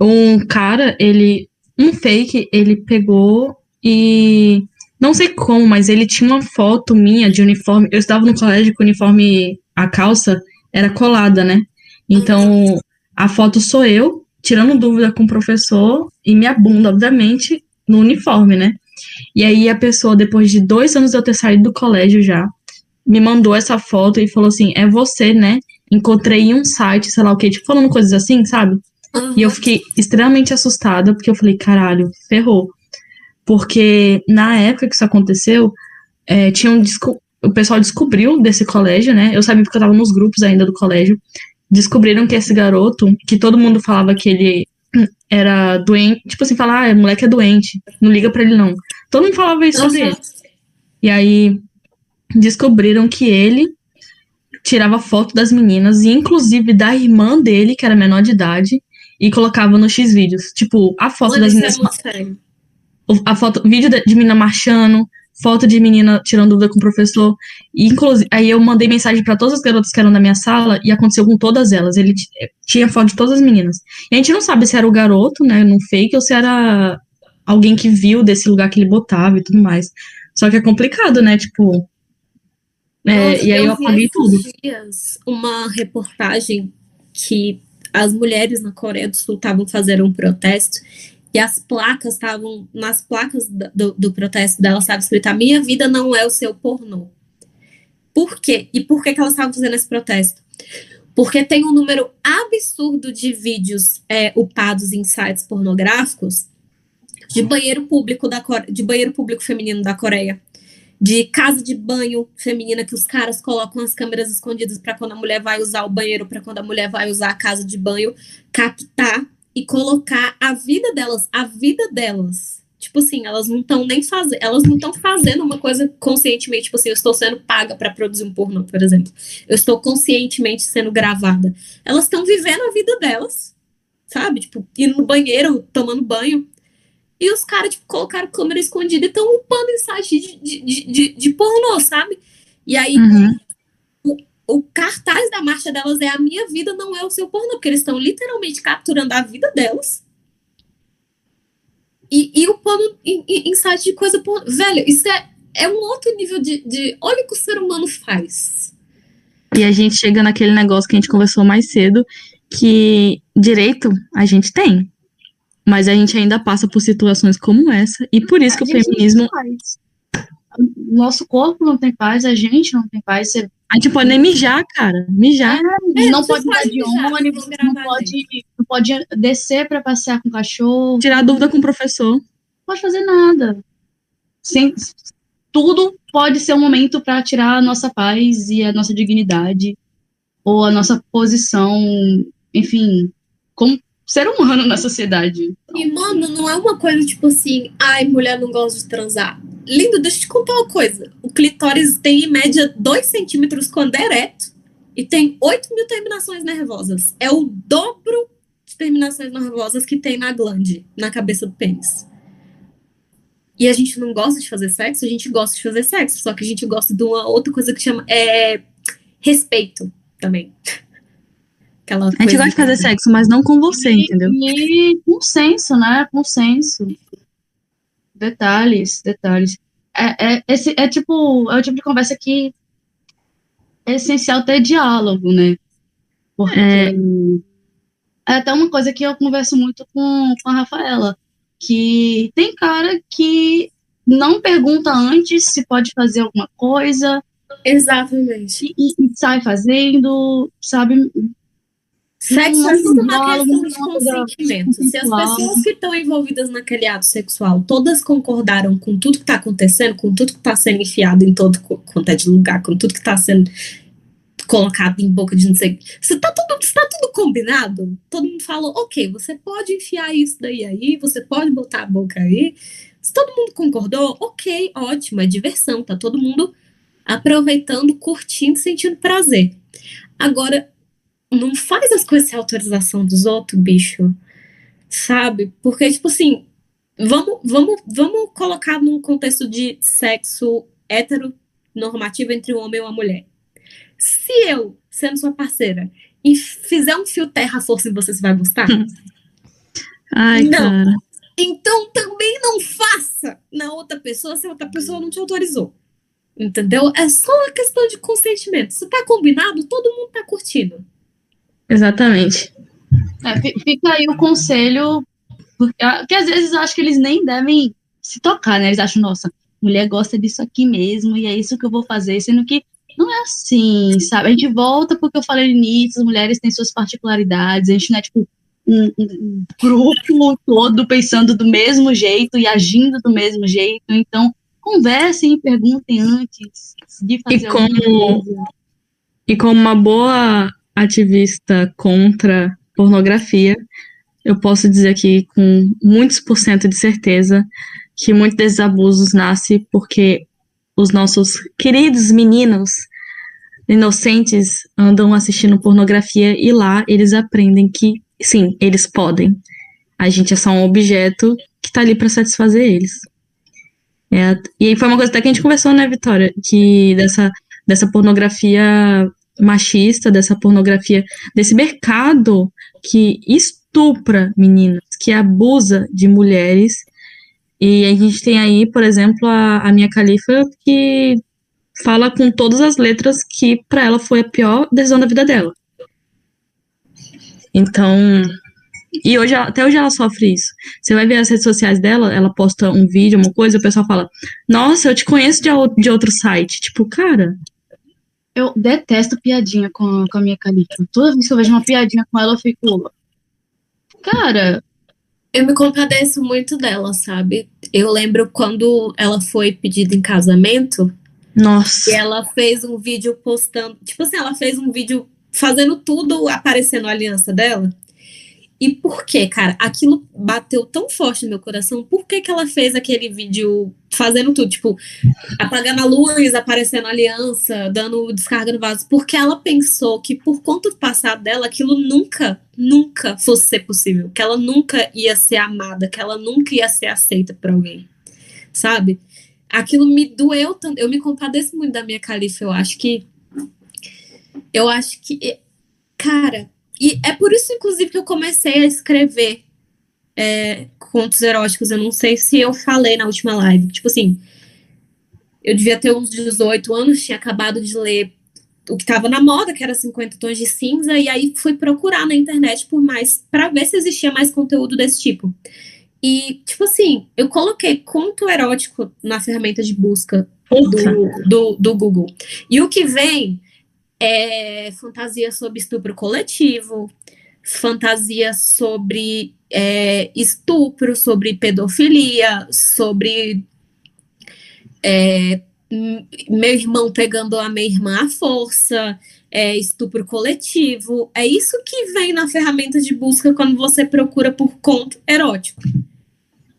um cara, ele. Um fake, ele pegou e. Não sei como, mas ele tinha uma foto minha de uniforme. Eu estava no colégio com o uniforme, a calça era colada, né? Então, a foto sou eu, tirando dúvida com o professor, e minha bunda, obviamente, no uniforme, né? E aí a pessoa, depois de dois anos de eu ter saído do colégio já, me mandou essa foto e falou assim: é você, né? Encontrei em um site, sei lá o quê, tipo, falando coisas assim, sabe? E eu fiquei extremamente assustada, porque eu falei, caralho, ferrou. Porque na época que isso aconteceu, é, tinha um o pessoal descobriu desse colégio, né? Eu sabia porque eu tava nos grupos ainda do colégio. Descobriram que esse garoto, que todo mundo falava que ele era doente, tipo assim, falar, ah, o moleque é doente, não liga pra ele não. Todo mundo falava isso sobre ele. E aí descobriram que ele tirava foto das meninas, e inclusive da irmã dele, que era menor de idade, e colocava no X-Vídeos. Tipo, a foto das meninas é o- a foto, vídeo de de menina marchando, foto de menina tirando dúvida com o professor. E, inclusive, aí eu mandei mensagem pra todas as garotas que eram da minha sala e aconteceu com todas elas. Ele t- tinha foto de todas as meninas. E a gente não sabe se era o garoto, né, num fake, ou se era alguém que viu desse lugar que ele botava e tudo mais. Só que é complicado, né, tipo. é, Nossa, e aí eu vi apaguei tudo. dias uma reportagem que as mulheres na Coreia do Sul estavam fazendo um protesto e as placas estavam, nas placas do, do protesto delas estava escrito: A minha vida não é o seu pornô. Por quê? E por que, que elas estavam fazendo esse protesto? Porque tem um número absurdo de vídeos é, upados em sites pornográficos de banheiro público da de banheiro público feminino da Coreia de casa de banho feminina que os caras colocam as câmeras escondidas para quando a mulher vai usar o banheiro, para quando a mulher vai usar a casa de banho, captar e colocar a vida delas, a vida delas. Tipo assim, elas não estão nem fazendo, elas não estão fazendo uma coisa conscientemente, tipo assim, eu estou sendo paga para produzir um pornô, por exemplo. Eu estou conscientemente sendo gravada. Elas estão vivendo a vida delas, sabe? Tipo, indo no banheiro, tomando banho, e os caras, tipo, colocaram câmera escondida e estão upando em site de, de, de, de, pornô, sabe? E aí, Uhum. O cartaz da marcha delas é a minha vida, não é o seu pornô, porque eles estão literalmente capturando a vida delas. E, e upando em, em, em site de coisa pornô. Velho, isso é, é um outro nível de, de. Olha o que o ser humano faz. E a gente chega naquele negócio que a gente conversou mais cedo, que direito a gente tem. Mas a gente ainda passa por situações como essa, e por isso que o A feminismo. não tem paz. Nosso corpo não tem paz, a gente não tem paz. Você A gente pode nem mijar, cara. Mijar. É, não você pode andar de mijar, ônibus, não pode, não pode descer para passear com o cachorro, Tirar dúvida com o professor. não pode fazer nada. Sem, tudo pode ser um momento para tirar a nossa paz e a nossa dignidade, ou a nossa posição, enfim, como ser humano na sociedade. E, mano, não é uma coisa tipo assim, ai, mulher não gosta de transar. Lindo, deixa eu te contar uma coisa. O clitóris tem, em média, 2 centímetros quando é ereto e tem 8 mil terminações nervosas. É o dobro de terminações nervosas que tem na glande, na cabeça do pênis. E a gente não gosta de fazer sexo, a gente gosta de fazer sexo, só que a gente gosta de uma outra coisa que chama é, respeito também. [laughs] Aquela A gente coisa gosta de fazer sexo, mas não com você, entendeu? E consenso, né? Consenso. Detalhes, detalhes. É, é, esse, é tipo, é o tipo de conversa que é essencial ter diálogo, né? Porque É. é até uma coisa que eu converso muito com, com a Rafaela, que tem cara que não pergunta antes se pode fazer alguma coisa Exatamente. e, e sai fazendo, sabe? Sexo é tudo uma questão de consentimento. Se as pessoas que estão envolvidas naquele ato sexual todas concordaram com tudo que está acontecendo, com tudo que está sendo enfiado em todo quanto é de lugar, com tudo que está sendo colocado em boca de não sei. Se tá tudo, se tá tudo combinado, todo mundo falou, ok, você pode enfiar isso daí aí, você pode botar a boca aí. Se todo mundo concordou, ok, ótimo, é diversão, tá todo mundo aproveitando, curtindo, sentindo prazer. Agora, não faz as coisas sem autorização dos outros, bicho. Sabe? Porque, tipo assim, vamos, vamos, vamos colocar num contexto de sexo heteronormativo entre um homem e uma mulher. Se eu, sendo sua parceira, e fizer um fio terra força em você, você vai gostar? [laughs] Ai, não. cara. Então também não faça na outra pessoa se a outra pessoa não te autorizou. Entendeu? É só uma questão de consentimento. Se tá combinado, todo mundo tá curtindo. Exatamente. É, fica aí o conselho, porque, porque às vezes eu acho que eles nem devem se tocar, né? Eles acham, nossa, mulher gosta disso aqui mesmo, e é isso que eu vou fazer, sendo que não é assim, sabe? A gente volta porque eu falei no início, as mulheres têm suas particularidades, a gente não é tipo um, um grupo todo pensando do mesmo jeito e agindo do mesmo jeito, então conversem e perguntem antes de fazer e como, e como uma boa ativista contra pornografia, eu posso dizer aqui com muitos por cento de certeza que muitos desses abusos nascem porque os nossos queridos meninos inocentes andam assistindo pornografia e lá eles aprendem que sim, eles podem. A gente é só um objeto que tá ali para satisfazer eles. É, e foi uma coisa até que a gente conversou, né, Vitória? Que dessa, dessa pornografia machista, dessa pornografia, desse mercado que estupra meninas, que abusa de mulheres e a gente tem aí, por exemplo, a, a Minha Califa, que fala com todas as letras que para ela foi a pior decisão da vida dela. Então, e hoje, até hoje ela sofre isso. Você vai ver as redes sociais dela, ela posta um vídeo, uma coisa, o pessoal fala: Nossa, eu te conheço de, de outro site. Tipo, cara. Eu detesto piadinha com, com a minha Califa. Toda vez que eu vejo uma piadinha com ela, eu fico. Cara, eu me compadeço muito dela, sabe? Eu lembro quando ela foi pedida em casamento. Nossa. E ela fez um vídeo postando. Tipo assim, ela fez um vídeo fazendo tudo aparecendo a aliança dela. E por que, cara? Aquilo bateu tão forte no meu coração. Por que, que ela fez aquele vídeo fazendo tudo? Tipo, apagando a luz, aparecendo a aliança, dando descarga no vaso. Porque ela pensou que por conta do passado dela, aquilo nunca, nunca fosse ser possível. Que ela nunca ia ser amada, que ela nunca ia ser aceita por alguém. Sabe? Aquilo me doeu tanto. Eu me compadeço muito da minha califa. Eu acho que. Eu acho que. Cara, e é por isso, inclusive, que eu comecei a escrever é, contos eróticos. Eu não sei se eu falei na última live. Tipo assim, eu devia ter uns 18 anos, tinha acabado de ler o que estava na moda, que era 50 tons de cinza, e aí fui procurar na internet por mais, para ver se existia mais conteúdo desse tipo. E, tipo assim, eu coloquei conto erótico na ferramenta de busca do, do, do Google. E o que vem é, fantasia sobre estupro coletivo, fantasia sobre é, estupro, sobre pedofilia, sobre é, meu irmão pegando a minha irmã à força, é, estupro coletivo. É isso que vem na ferramenta de busca quando você procura por conto erótico.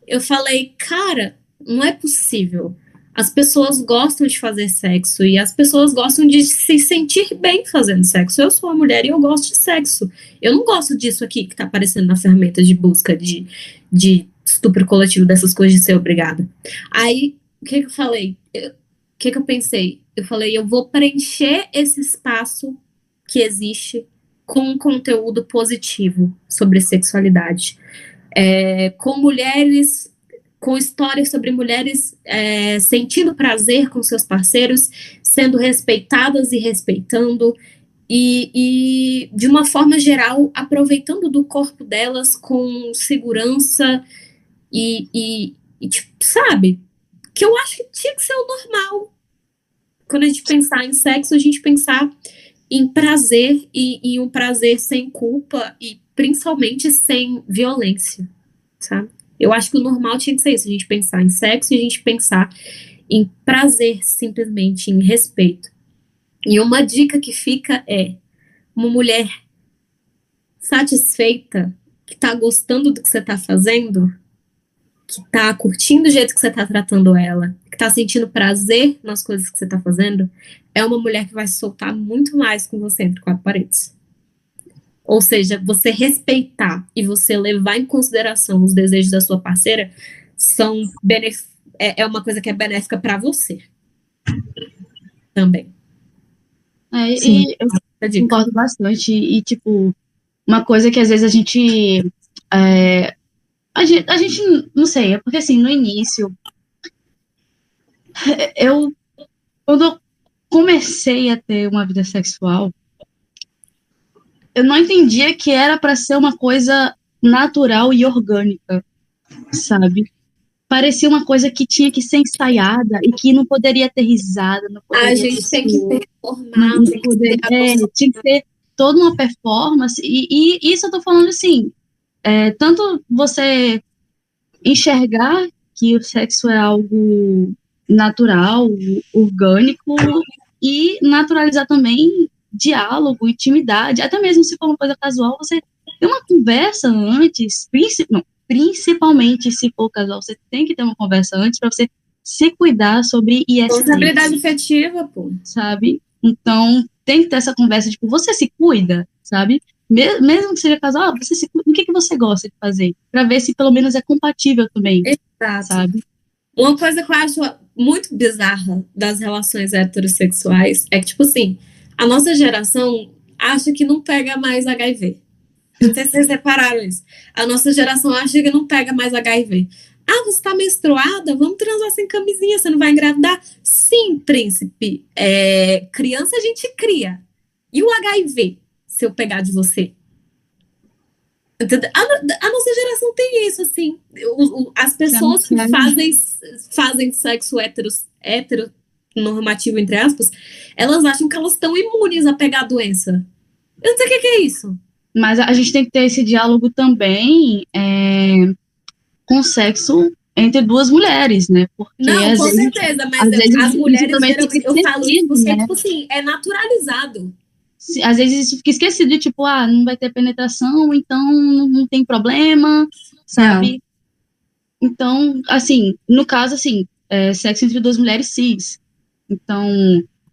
Eu falei, cara, não é possível as pessoas gostam de fazer sexo e as pessoas gostam de se sentir bem fazendo sexo. Eu sou uma mulher e eu gosto de sexo. Eu não gosto disso aqui que tá aparecendo na ferramenta de busca de, de estupro coletivo, dessas coisas de ser obrigada. Aí, o que, que eu falei? O que, que eu pensei? Eu falei, eu vou preencher esse espaço que existe com conteúdo positivo sobre sexualidade. É, com mulheres com histórias sobre mulheres é, sentindo prazer com seus parceiros, sendo respeitadas e respeitando, e, e, de uma forma geral aproveitando do corpo delas com segurança e, e, e tipo, sabe? Que eu acho que tinha que ser o normal. Quando a gente pensar em sexo, a gente pensar em prazer e em um prazer sem culpa e principalmente sem violência, sabe? Eu acho que o normal tinha que ser isso, a gente pensar em sexo e a gente pensar em prazer, simplesmente, em respeito. E uma dica que fica é uma mulher satisfeita, que tá gostando do que você tá fazendo, que tá curtindo o jeito que você tá tratando ela, que tá sentindo prazer nas coisas que você tá fazendo, é uma mulher que vai se soltar muito mais com você entre quatro paredes. Ou seja, você respeitar e você levar em consideração os desejos da sua parceira são é, é uma coisa que é benéfica para você também. É, e eu concordo bastante. E, tipo, uma coisa que às vezes a gente. É, a gente, a gente não sei, é porque assim, no início, eu. Quando eu comecei a ter uma vida sexual, eu não entendia que era para ser uma coisa natural e orgânica, sabe? Parecia uma coisa que tinha que ser ensaiada e que não poderia ter risada. Não poderia a gente tem que performar, tem que, poder, é, tinha que ter toda uma performance. E, e isso eu tô falando assim, é, tanto você enxergar que o sexo é algo natural, orgânico, e naturalizar também diálogo, intimidade, até mesmo se for uma coisa casual, você tem uma conversa antes, não, principalmente se for casual, você tem que ter uma conversa antes para você se cuidar sobre IST. Responsabilidade afetiva, pô. Sabe? Então, tem que ter essa conversa, tipo, você se cuida, sabe? Mesmo que seja casal, você se, o que, que você gosta de fazer? Para ver se pelo menos é compatível também. Exato. Sabe? Uma coisa que eu acho muito bizarra das relações heterossexuais é que, tipo assim, a nossa geração acha que não pega mais HIV. Não sei se vocês repararam isso. A nossa geração acha que não pega mais HIV. Ah, você está menstruada? Vamos transar sem camisinha, você não vai engravidar? Sim, príncipe. É, criança a gente cria. E o HIV, se eu pegar de você? A, a, nossa geração tem isso, assim. O, o, as pessoas que fazem, fazem sexo heteros, heteronormativo, entre aspas, elas acham que elas estão imunes a pegar a doença. Eu não sei o que, que é isso. Mas a gente tem que ter esse diálogo também é, com sexo entre duas mulheres, né? Porque não, com vezes, certeza, mas vezes, as mulheres também geralmente, eu falo isso porque, né? tipo assim, é naturalizado. Às vezes isso fica esquecido de tipo, ah, não vai ter penetração, então não tem problema, sabe? Não. Então, assim, no caso, assim, é, sexo entre duas mulheres cis. Então,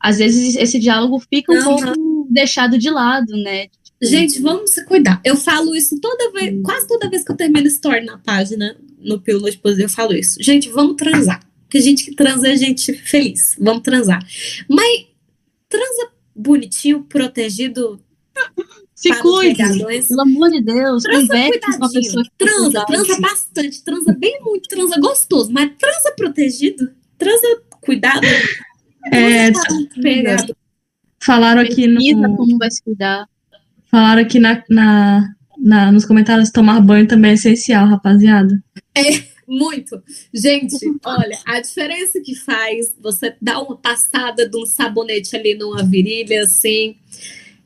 às vezes esse diálogo fica um uhum. pouco deixado de lado, né? Gente, vamos se cuidar. Eu falo isso toda vez, quase toda vez que eu termino story na página, no Pílula de Poder, eu falo isso. Gente, vamos transar. Porque gente que transa é gente feliz. Vamos transar. Mas transa bonitinho, protegido. Se cuide, pelo amor de Deus. Transa cuidadinho. Transa, transa bastante. Transa bem muito, transa gostoso. Mas transa protegido. Transa cuidado. É, pegado. Falaram aqui no... como vai se cuidar. Falaram aqui na, na, na, nos comentários tomar banho também é essencial, rapaziada. É, muito. Gente, olha, a diferença que faz você dar uma passada de um sabonete ali numa virilha, assim.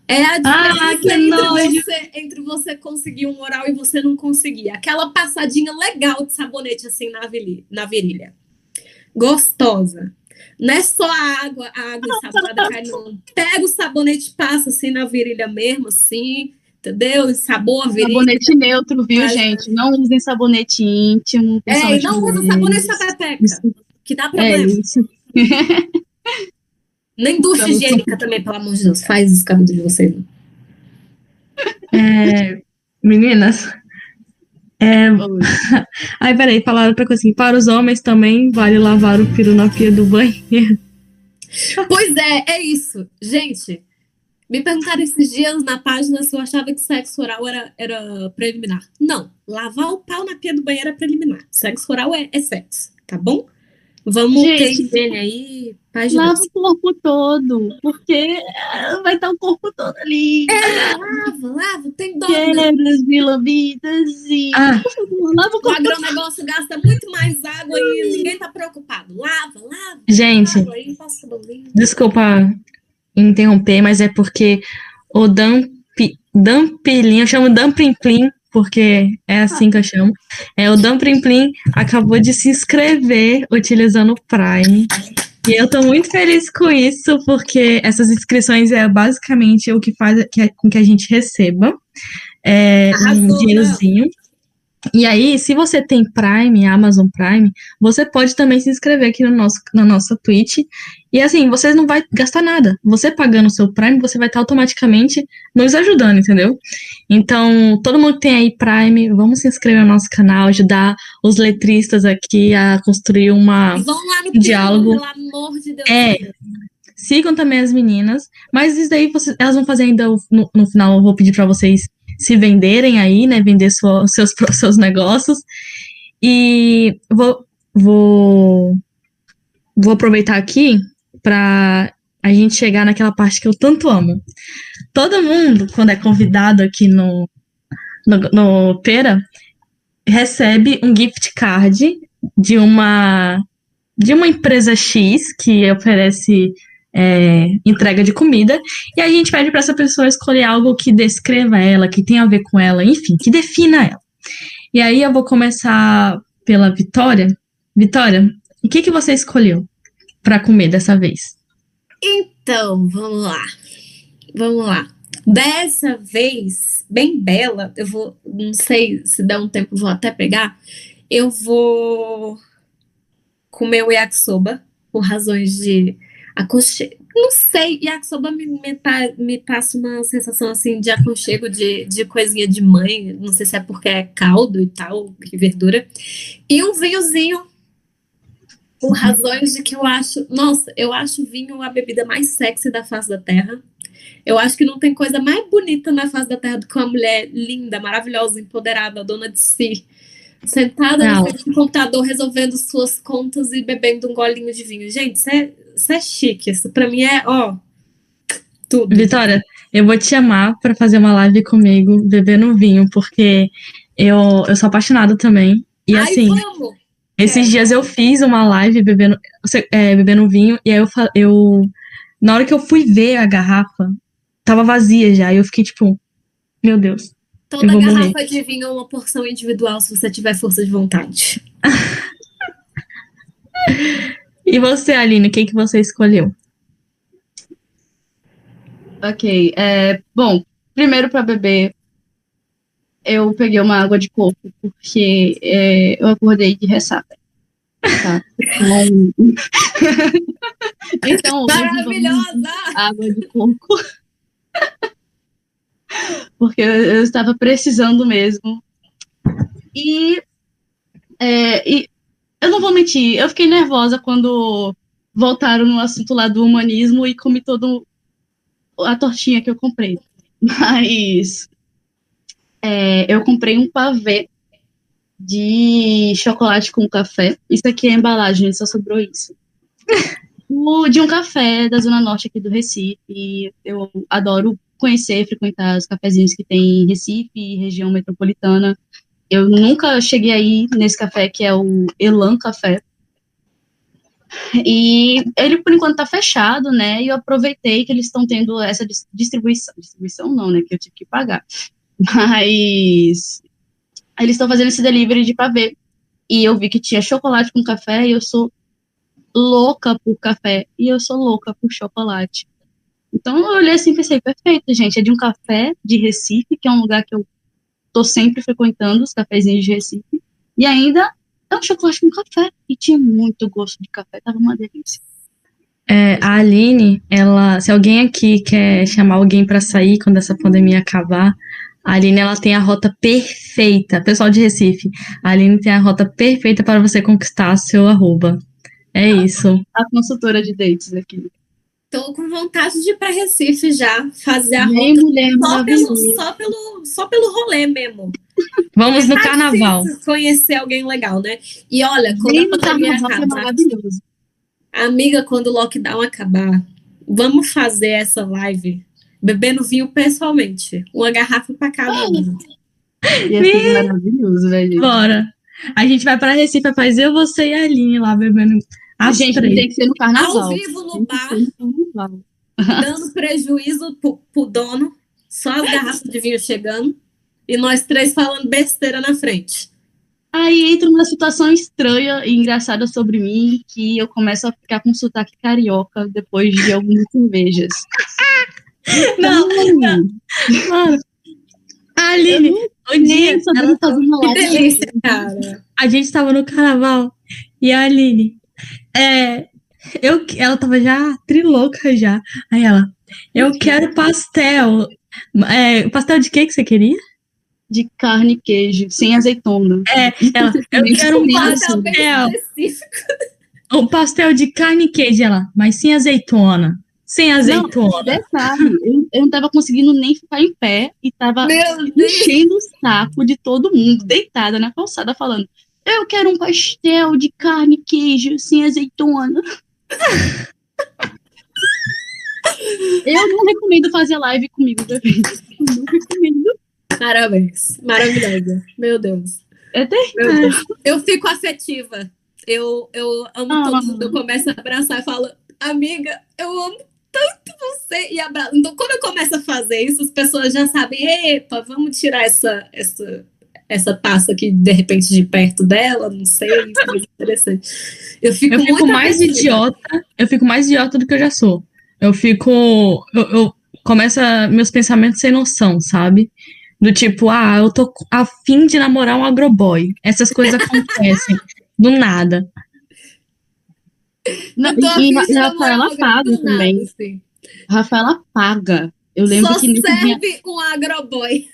É a ah, diferença ah, entre, você, entre você conseguir um oral e você não conseguir. Aquela passadinha legal de sabonete assim na, virilha, na virilha. Gostosa. Não é só a água, a água ensaboada cai, não. Pega o sabonete, passa assim na virilha mesmo, assim, entendeu? Sabor a virilha. Sabonete neutro, viu, Mas... gente? Não usem sabonete íntimo. É, e não usa sabonete sapeteca, que dá problema. É isso. [laughs] Nem ducha higiênica também, pelo amor de Deus. Faz os cabelos de vocês. É, meninas, é... [laughs] Ai, peraí, falaram coisa assim. Para os homens também vale lavar o peru na pia do banheiro. [laughs] Pois é, é isso. Gente, me perguntaram esses dias na página se eu achava que sexo oral era, era preliminar. Não, lavar o pau na pia do banheiro é preliminar. Sexo oral é, é sexo, tá bom? Vamos Gente, ter aí. Lava o corpo todo, porque vai estar o corpo todo ali. É, lava, lava, tem dó. Quebras envolvidas e. Ah. lava o corpo. O agronegócio gasta muito mais água e ninguém tá preocupado. Lava, lava. Gente, lava, aí, desculpa interromper, mas é porque o Dump, Dumpilinho, eu chamo Dumpling porque é assim que eu chamo. É, o Dan Plim Plim acabou de se inscrever utilizando o Prime. E eu tô muito feliz com isso, porque essas inscrições é basicamente o que faz que, com que a gente receba é, um dinheirozinho. E aí, se você tem Prime, Amazon Prime, você pode também se inscrever aqui no nosso, na nossa Twitch. E assim, você não vai gastar nada. Você pagando o seu Prime, você vai estar automaticamente nos ajudando, entendeu? Então, todo mundo que tem aí Prime, vamos se inscrever no nosso canal, ajudar os letristas aqui a construir uma, Vão lá no um diálogo. pelo amor de Deus. É. Sigam também as meninas, mas isso daí vocês, elas vão fazer ainda no, no final. Eu vou pedir para vocês se venderem aí, né? Vender sua- seus, [laughs] seus negócios. E vou, vou, vou aproveitar aqui para a gente chegar naquela parte que eu tanto amo. Todo mundo, quando é convidado aqui no, no, no Pera, recebe um gift card de uma de uma empresa X que oferece é, entrega de comida e a gente pede para essa pessoa escolher algo que descreva ela, que tenha a ver com ela, enfim, que defina ela. E aí eu vou começar pela Vitória. Vitória, o que, que você escolheu para comer dessa vez? Então, vamos lá. Vamos lá. Dessa vez, bem bela, eu vou, não sei se der um tempo, vou até pegar. Eu vou comer o yakisoba por razões de aconchego. Não sei, yakisoba me, me, me passa uma sensação assim de aconchego, de, de coisinha de mãe. Não sei se é porque é caldo e tal, que verdura. E um vinhozinho por razões de que eu acho, nossa, eu acho vinho a bebida mais sexy da face da terra. Eu acho que não tem coisa mais bonita na face da terra do que uma mulher linda, maravilhosa, empoderada, dona de si, sentada Não. do computador resolvendo suas contas e bebendo um golinho de vinho. Gente, isso é, isso é chique. Isso pra mim é, ó, tudo. Vitória, eu vou te chamar para fazer uma live comigo, bebendo vinho, porque eu, eu sou apaixonada também. E Ai, assim, vamos! Esses É. dias eu fiz uma live bebendo, é, bebendo vinho, e aí eu, eu. Na hora que eu fui ver a garrafa, tava vazia já. E eu fiquei tipo, meu Deus. Toda garrafa de vinho é uma porção individual se você tiver força de vontade. [laughs] E você, Aline, o que, que você escolheu? Ok. É, bom, primeiro para beber, eu peguei uma água de coco, porque é, eu acordei de ressaca. Tá? Então, [laughs] então Maravilhosa! água de coco. Porque eu, eu estava precisando mesmo. E, é, e eu não vou mentir, eu fiquei nervosa quando voltaram no assunto lá do humanismo e comi todo a tortinha que eu comprei. Mas é, eu comprei um pavê de chocolate com café. Isso aqui é embalagem, só sobrou isso. De um café da Zona Norte aqui do Recife. Eu adoro conhecer, frequentar os cafezinhos que tem em Recife região metropolitana. Eu nunca cheguei aí nesse café que é o Elan Café. E ele, por enquanto, tá fechado, né? E eu aproveitei que eles estão tendo essa dis- distribuição. Distribuição não, né? Que eu tive que pagar. [laughs] Mas eles estão fazendo esse delivery de pavê. E eu vi que tinha chocolate com café e eu sou louca por café. E eu sou louca por chocolate. Então eu olhei assim e pensei, perfeito, gente. É de um café de Recife, que é um lugar que eu tô sempre frequentando, os cafezinhos de Recife. E ainda é um chocolate com café. E tinha muito gosto de café, tava uma delícia. É, a Aline, ela, se alguém aqui quer chamar alguém pra sair quando essa pandemia acabar, a Aline ela tem a rota perfeita. Pessoal de Recife, a Aline tem a rota perfeita para você conquistar seu arroba. É isso. A consultora de dates aqui. Tô com vontade de ir pra Recife já, fazer a Bem, rota mulher só pelo, só, pelo, só pelo rolê mesmo. Vamos no Tá carnaval. Conhecer alguém legal, né? E olha, quando Bem a no pandemia é acabar, amiga, quando o lockdown acabar, vamos fazer essa live bebendo vinho pessoalmente. Uma garrafa pra cada um. Ia ser maravilhoso, velho. Bora. A gente vai para Recife, faz eu, você e a Aline lá bebendo A gente três. tem que ser no carnaval. Ao vivo no bar, [laughs] dando prejuízo pro, pro dono, só as garrafas de vinho chegando, e nós três falando besteira na frente. Aí entra uma situação estranha e engraçada sobre mim, que eu começo a ficar com sotaque carioca depois de algumas [laughs] cervejas. Não, Então, mano. A Aline, Um dia, ela Que delícia, cara. a gente tava no carnaval e a Aline, é, eu, ela tava já trilouca já. Aí ela, eu quero pastel. É, pastel de que que você queria? De carne e queijo, sem azeitona. É, ela, eu quero um Pastel específico. um pastel de carne e queijo. Ela, mas sem azeitona. Sem azeitona. Detalhe, eu, eu não tava conseguindo nem ficar em pé e tava enchendo o saco de todo mundo, deitada na calçada, falando: Eu quero um pastel de carne e queijo sem azeitona. Eu não recomendo fazer live comigo, bebê. Eu não recomendo. Parabéns. Maravilhosa. Meu Deus. É terrível. Eu fico afetiva. Eu, eu amo Ah. todo mundo. Eu começo a abraçar e falo, amiga, eu amo tanto você. E abraço. Então, quando eu começo a fazer isso, as pessoas já sabem, epa, vamos tirar essa, essa, essa taça aqui, de repente, de perto dela. Não sei, mas interessante. Eu fico, Eu fico mais idiota. Eu fico mais idiota do que eu já sou. Eu fico. Eu, eu começo a- meus pensamentos sem noção, sabe? Do tipo, ah, eu tô a fim de namorar um agroboy. Essas coisas [laughs] acontecem do nada. Não, tô e, e Rafaela paga do nada, também. assim. Rafaela paga. Eu lembro Só que nesse dia, serve um agroboy.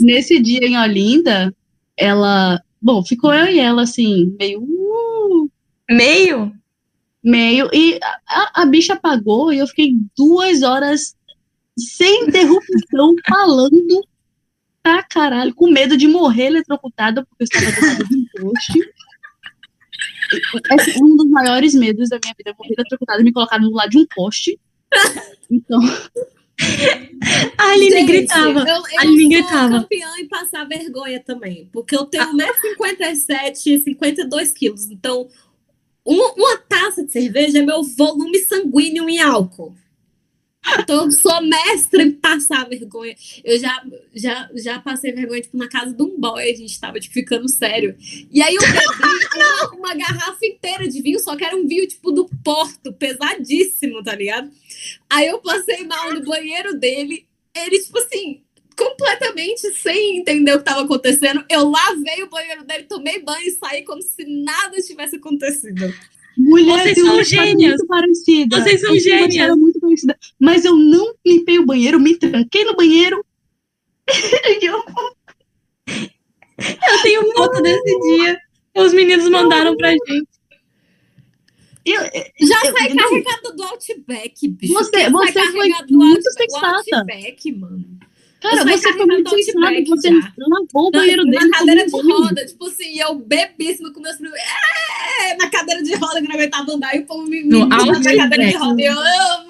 Nesse dia em Olinda, ela. Bom, ficou eu e ela assim, meio. uh, Meio? meio. E a, a- bicha pagou e eu fiquei duas horas sem interrupção [laughs] falando pra caralho, com medo de morrer eletrocutada, porque eu estava do lado de um poste. Esse é um dos maiores medos da minha vida, morrer eletrocutada e me colocar do lado de um poste. Então, A Aline Gente, gritava. Eu, eu A Aline gritava. campeã em passar vergonha também. Porque eu tenho 1,57m e 52 quilos. Então, uma, uma taça de cerveja é meu volume sanguíneo em álcool. Então, sou mestra em passar vergonha. Eu já, já, já passei vergonha, tipo, na casa de um boy, a gente tava, tipo, ficando sério. E aí eu bebi uma, uma garrafa inteira de vinho, só que era um vinho, tipo, do Porto, pesadíssimo, tá ligado? Aí eu passei mal no banheiro dele, ele, tipo assim, completamente sem entender o que tava acontecendo. Eu lavei o banheiro dele, tomei banho e saí como se nada tivesse acontecido. Mulher Vocês são gênias. muito parecida. Vocês são Eu uma gênias. muito parecida. Mas eu não limpei o banheiro, me tranquei no banheiro. [laughs] Eu Eu tenho foto desse dia. Os meninos mandaram pra gente. eu, Já eu- sai não, carregado do Outback, bicho. Você- você foi muito sensata. do Outback, mano. Cara, Eu você foi muito Outback você já. lavou o banheiro na dele. cadeira de roda, tipo assim, eu bebíssima com meus primos. É, na cadeira de roda que não aguentava andar e o povo me, me No na cadeira de roda. E eu, eu,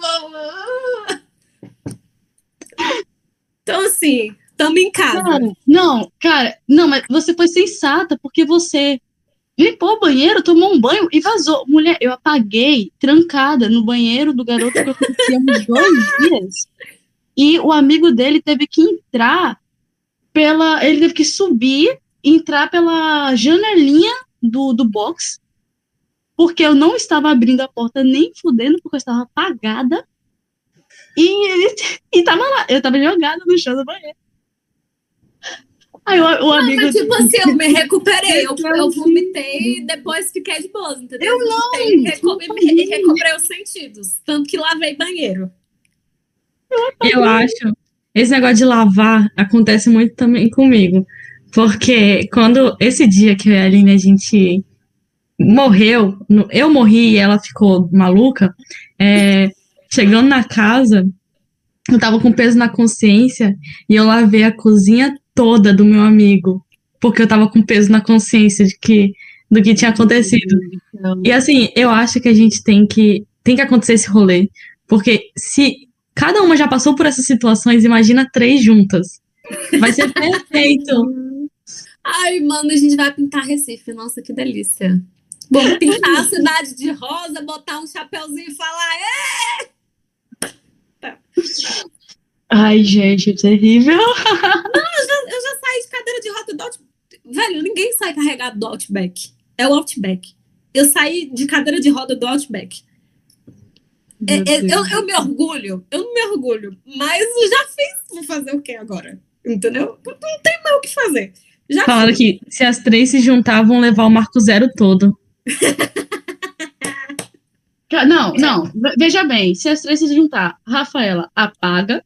Então, assim, tamo em casa. Cara, não, cara, não, mas você foi sensata, porque você limpou o banheiro, tomou um banho e vazou. Mulher, eu apaguei, trancada no banheiro do garoto que eu conhecia há uns dois dias. E o amigo dele teve que entrar pela. Ele teve que subir, entrar pela janelinha do, do box, porque eu não estava abrindo a porta nem fudendo, porque eu estava apagada. E ele [laughs] e tava lá, eu tava jogada no chão do banheiro. Aí o, o Não, amigo mas tipo assim, eu me recuperei. Eu, Eu eu sei. vomitei e depois fiquei de boa, entendeu? Eu não, Vomitei e recu- e me- e recobrei os sentidos. Tanto que lavei banheiro. Eu acho. Esse negócio de lavar acontece muito também comigo. Porque quando esse dia que a Aline a gente morreu, eu morri e ela ficou maluca, é, chegando na casa, eu tava com peso na consciência e eu lavei a cozinha toda do meu amigo. Porque eu tava com peso na consciência de que, do que tinha acontecido. E assim, eu acho que a gente tem que tem que acontecer esse rolê, porque se cada uma já passou por essas situações, imagina três juntas. Vai ser [laughs] perfeito. Ai, mano, a gente vai pintar Recife. Nossa, que delícia. Vamos pintar a cidade de rosa, botar um chapeuzinho e falar. "É!" Ai, gente, é terrível. Eu já saí de cadeira de roda do Outback. Velho, ninguém sai carregado do Outback. É o Outback. Eu saí de cadeira de roda do Outback. É- é- eu, eu me orgulho, eu não me orgulho, mas eu já fiz. Vou fazer o que agora? entendeu? Não, não tem mais o que fazer. Já Falaram fiz. que se as três se juntar, vão levar o Marco Zero todo. Não, não. ve- Veja bem, se as três se juntar, Rafaela apaga.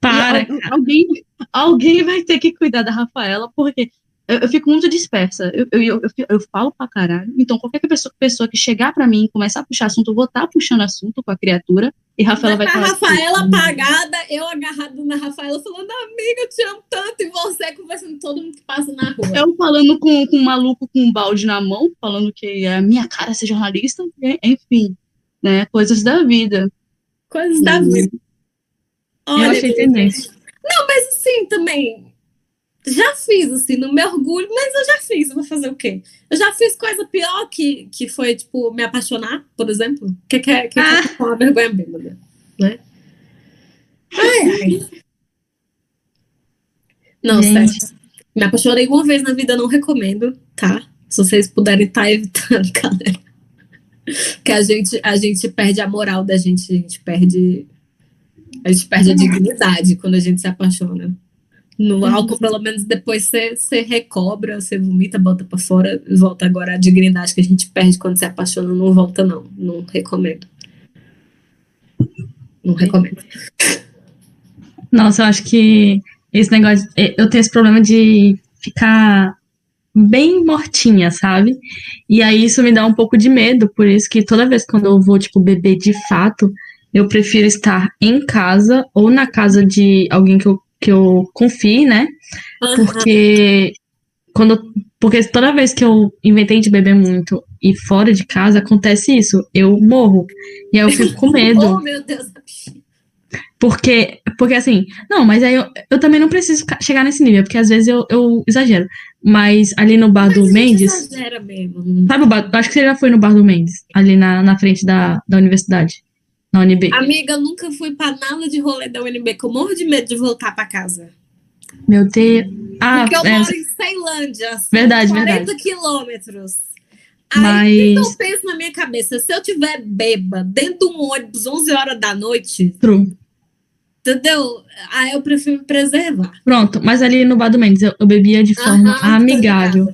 Para. al- alguém, alguém vai ter que cuidar da Rafaela, porque eu, eu fico muito dispersa. Eu, eu, eu, eu- eu falo pra caralho. Então, qualquer pessoa, pessoa que chegar pra mim e começar a puxar assunto, eu vou estar puxando assunto com a criatura. E Rafaela vai a falar. Rafaela assim, apagada, eu agarrada na Rafaela, falando, amiga, eu te amo tanto, e você conversando com todo mundo que passa na rua. Eu falando com, com um maluco com um balde na mão, falando que é a minha cara ser jornalista, enfim, né? Coisas da vida. Coisas da vida. Eu Olha, achei tendência. Não, mas assim, também. Já fiz, assim, no meu orgulho, mas eu já fiz, eu vou fazer o quê? Eu já fiz coisa pior que, que foi, tipo, me apaixonar, por exemplo. O que, que é que Ah. é uma vergonha bêbada, né? Ai, ai. Não, Gente. sério. Me apaixonei uma vez na vida, não recomendo, tá? Se vocês puderem estar evitando, [laughs] galera. Que a gente, a gente perde a moral da gente, a gente perde. A gente perde a dignidade quando a gente se apaixona. No álcool, pelo menos, depois você, recobra, você vomita, bota pra fora volta. Agora a dignidade que a gente perde quando se apaixona não volta, não. Não recomendo. Não recomendo. Nossa, eu acho que esse negócio. Eu tenho esse problema de ficar bem mortinha, sabe? E aí isso me dá um pouco de medo, por isso que toda vez quando eu vou, tipo, beber de fato, eu prefiro estar em casa ou na casa de alguém que eu, que eu confie, né? Porque quando porque toda vez que eu inventei de beber muito e fora de casa acontece isso, eu morro. E aí eu fico com [laughs] medo. Oh, meu Deus. Porque, porque assim, não, mas aí eu, eu também não preciso chegar nesse nível, porque às vezes eu, eu exagero. Mas ali no bar do Mas gente Mendes, exagera mesmo. sabe o bar? Acho que você já foi no bar do Mendes, ali na, na frente da, da universidade, na UNB. Amiga, eu nunca fui pra nada de rolê da UNB, que eu morro de medo de voltar pra casa. Meu Deus. Ah, Porque eu é, moro em Ceilândia, são Verdade, 40 verdade. quilômetros. Aí mas. então eu penso na minha cabeça, se eu tiver beba dentro de um ônibus 11 horas da noite, True. entendeu? Aí eu prefiro me preservar. Pronto, mas ali no bar do Mendes eu, eu bebia de forma Aham, amigável.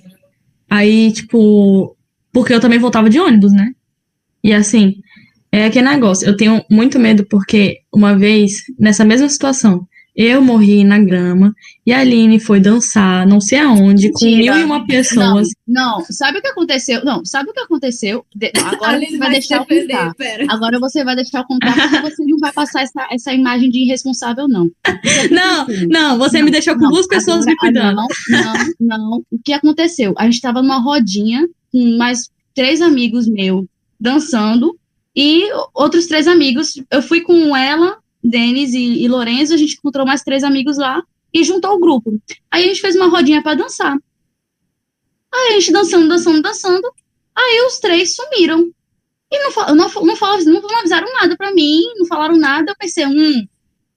Aí, tipo, porque eu também voltava de ônibus, né? E assim, é aquele negócio, eu tenho muito medo porque uma vez, nessa mesma situação, eu morri na grama e a Aline foi dançar, não sei aonde, com Mentira. mil e uma pessoas. Não, sabe o que aconteceu? Não, sabe o que aconteceu? De- [laughs] agora você vai deixar eu contar. pera. Agora você vai deixar eu contar, porque você não vai passar essa, essa imagem de irresponsável, não. [laughs] Não, não, você me deixou com Não, duas pessoas agora- me cuidando. Não, não, não. O que aconteceu? A gente estava numa rodinha com mais três amigos meus dançando e outros três amigos. Eu fui com ela, Denis e, e Lorenzo, a gente encontrou mais três amigos lá e juntou o grupo. Aí a gente fez uma rodinha para dançar. Aí a gente dançando, dançando, dançando. Aí os três sumiram. E não, não, não, não, não avisaram nada para mim, não falaram nada. Eu pensei, hum,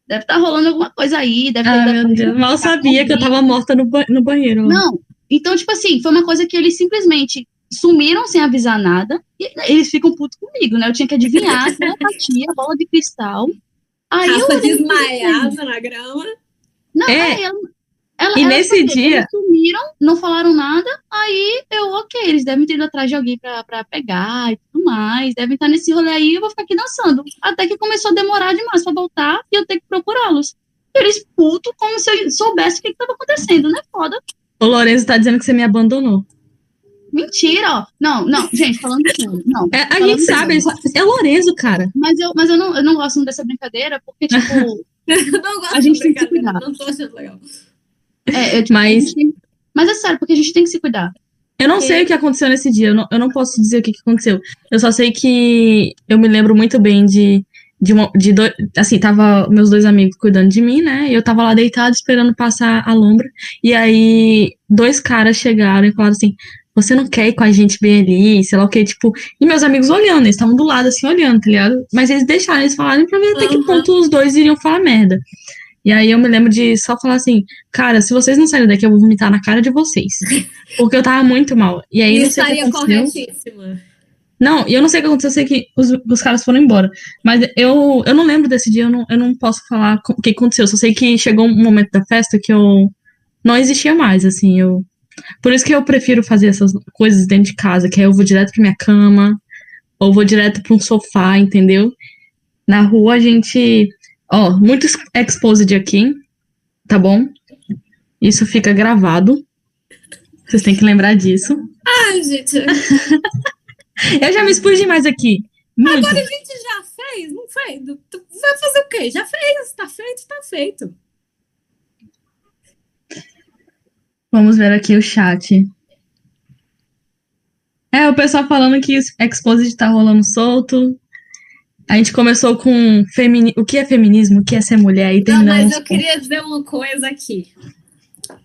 deve estar rolando alguma coisa aí, deve. Ah, meu Deus, mal sabia que eu tava morta no, ba- no banheiro. não, então, tipo assim, foi uma coisa que eles simplesmente sumiram sem avisar nada, e eles ficam putos comigo, né? Eu tinha que adivinhar, telepatia, bola de cristal. Aí eu Rafa olhei, desmaiada na grama. Não, É. aí ela, ela, E ela nesse falou, dia- Eles sumiram, não falaram nada, aí eu, ok, eles devem ter ido atrás de alguém pra, pra pegar e tudo mais, devem estar nesse rolê aí, eu vou ficar aqui dançando. Até que começou a demorar demais pra voltar e eu ter que procurá-los. Eles putos, como se eu soubesse o que, que tava acontecendo, né? Foda. O Lourenço tá dizendo que você me abandonou. Mentira, ó. Não, não, gente, falando sério. Não, É, a gente sabe, sério. é o Lourenço, cara. Mas eu, mas eu não, eu não gosto dessa brincadeira, porque, tipo, [laughs] Eu não gosto A gente tem que cuidar. não tô achando legal. é, é, tipo, Mas- tem- mas é sério, porque a gente tem que se cuidar. Eu não sei o que aconteceu nesse dia, eu não, eu não posso dizer o que, que aconteceu. Eu só sei que eu me lembro muito bem de, de, uma, de dois, assim, tava meus dois amigos cuidando de mim, né? E eu tava lá deitado esperando passar a lombra. E aí, dois caras chegaram e falaram assim: Você não quer ir com a gente bem ali? Sei lá o que, tipo. E meus amigos olhando, eles estavam do lado assim, olhando, tá ligado? Mas eles deixaram eles falarem pra ver até que Uhum. ponto os dois iriam falar merda. E aí eu me lembro de só falar assim, cara, se vocês não saírem daqui, eu vou vomitar na cara de vocês. [laughs] Porque eu tava muito mal. E aí, E não sei o que estaria aconteceu. corretíssima. Não, e eu não sei o que aconteceu, eu sei que os, os caras foram embora. Mas eu, eu não lembro desse dia, eu não, eu não posso falar o que aconteceu. Eu só sei que chegou um momento da festa que eu não existia mais, assim. Eu, por isso que eu prefiro fazer essas coisas dentro de casa, que aí eu vou direto pra minha cama, ou vou direto pra um sofá, entendeu? Na rua a gente. Ó, muito exposed aqui, tá bom? Isso fica gravado. Vocês têm que lembrar disso. Ai, gente. [laughs] Eu já me expus demais aqui. Muito. Agora a gente já fez, não fez? Vai fazer o quê? Já fez, tá feito, tá feito. Vamos ver aqui o chat. É, o pessoal falando que o Exposed tá rolando solto. A gente começou com femini... o que é feminismo, o que é ser mulher, e Não, mas eu queria dizer uma coisa aqui.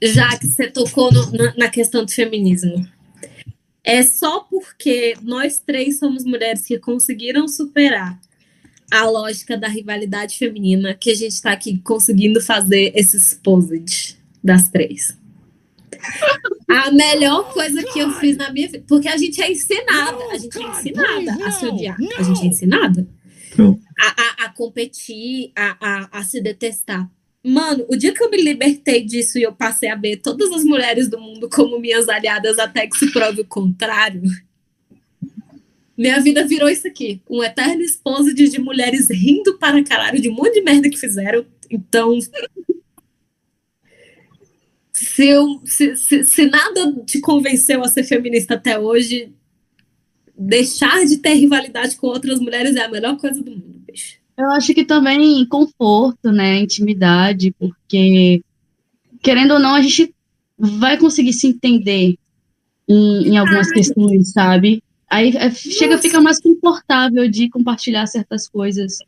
Já que você tocou no, na, na questão do feminismo. É só porque nós três somos mulheres que conseguiram superar a lógica da rivalidade feminina que a gente está aqui conseguindo fazer esse exposed das três. A melhor coisa que eu fiz na minha vida, porque a gente é ensinada, a gente é ensinada a se odiar, a gente é ensinada a, a, a competir, a, a, a se detestar. Mano, o dia que eu me libertei disso e eu passei a ver todas as mulheres do mundo como minhas aliadas até que se prove o contrário, minha vida virou isso aqui. Um eterno esposo de, de mulheres rindo para caralho de um monte de merda que fizeram. Então. Se, eu, se, se, se nada te convenceu a ser feminista até hoje, deixar de ter rivalidade com outras mulheres é a melhor coisa do mundo, bicho. Eu acho que também conforto, né? Intimidade, porque, querendo ou não, a gente vai conseguir se entender em, em algumas Ai. questões, sabe? Aí é, chega, fica mais confortável de compartilhar certas coisas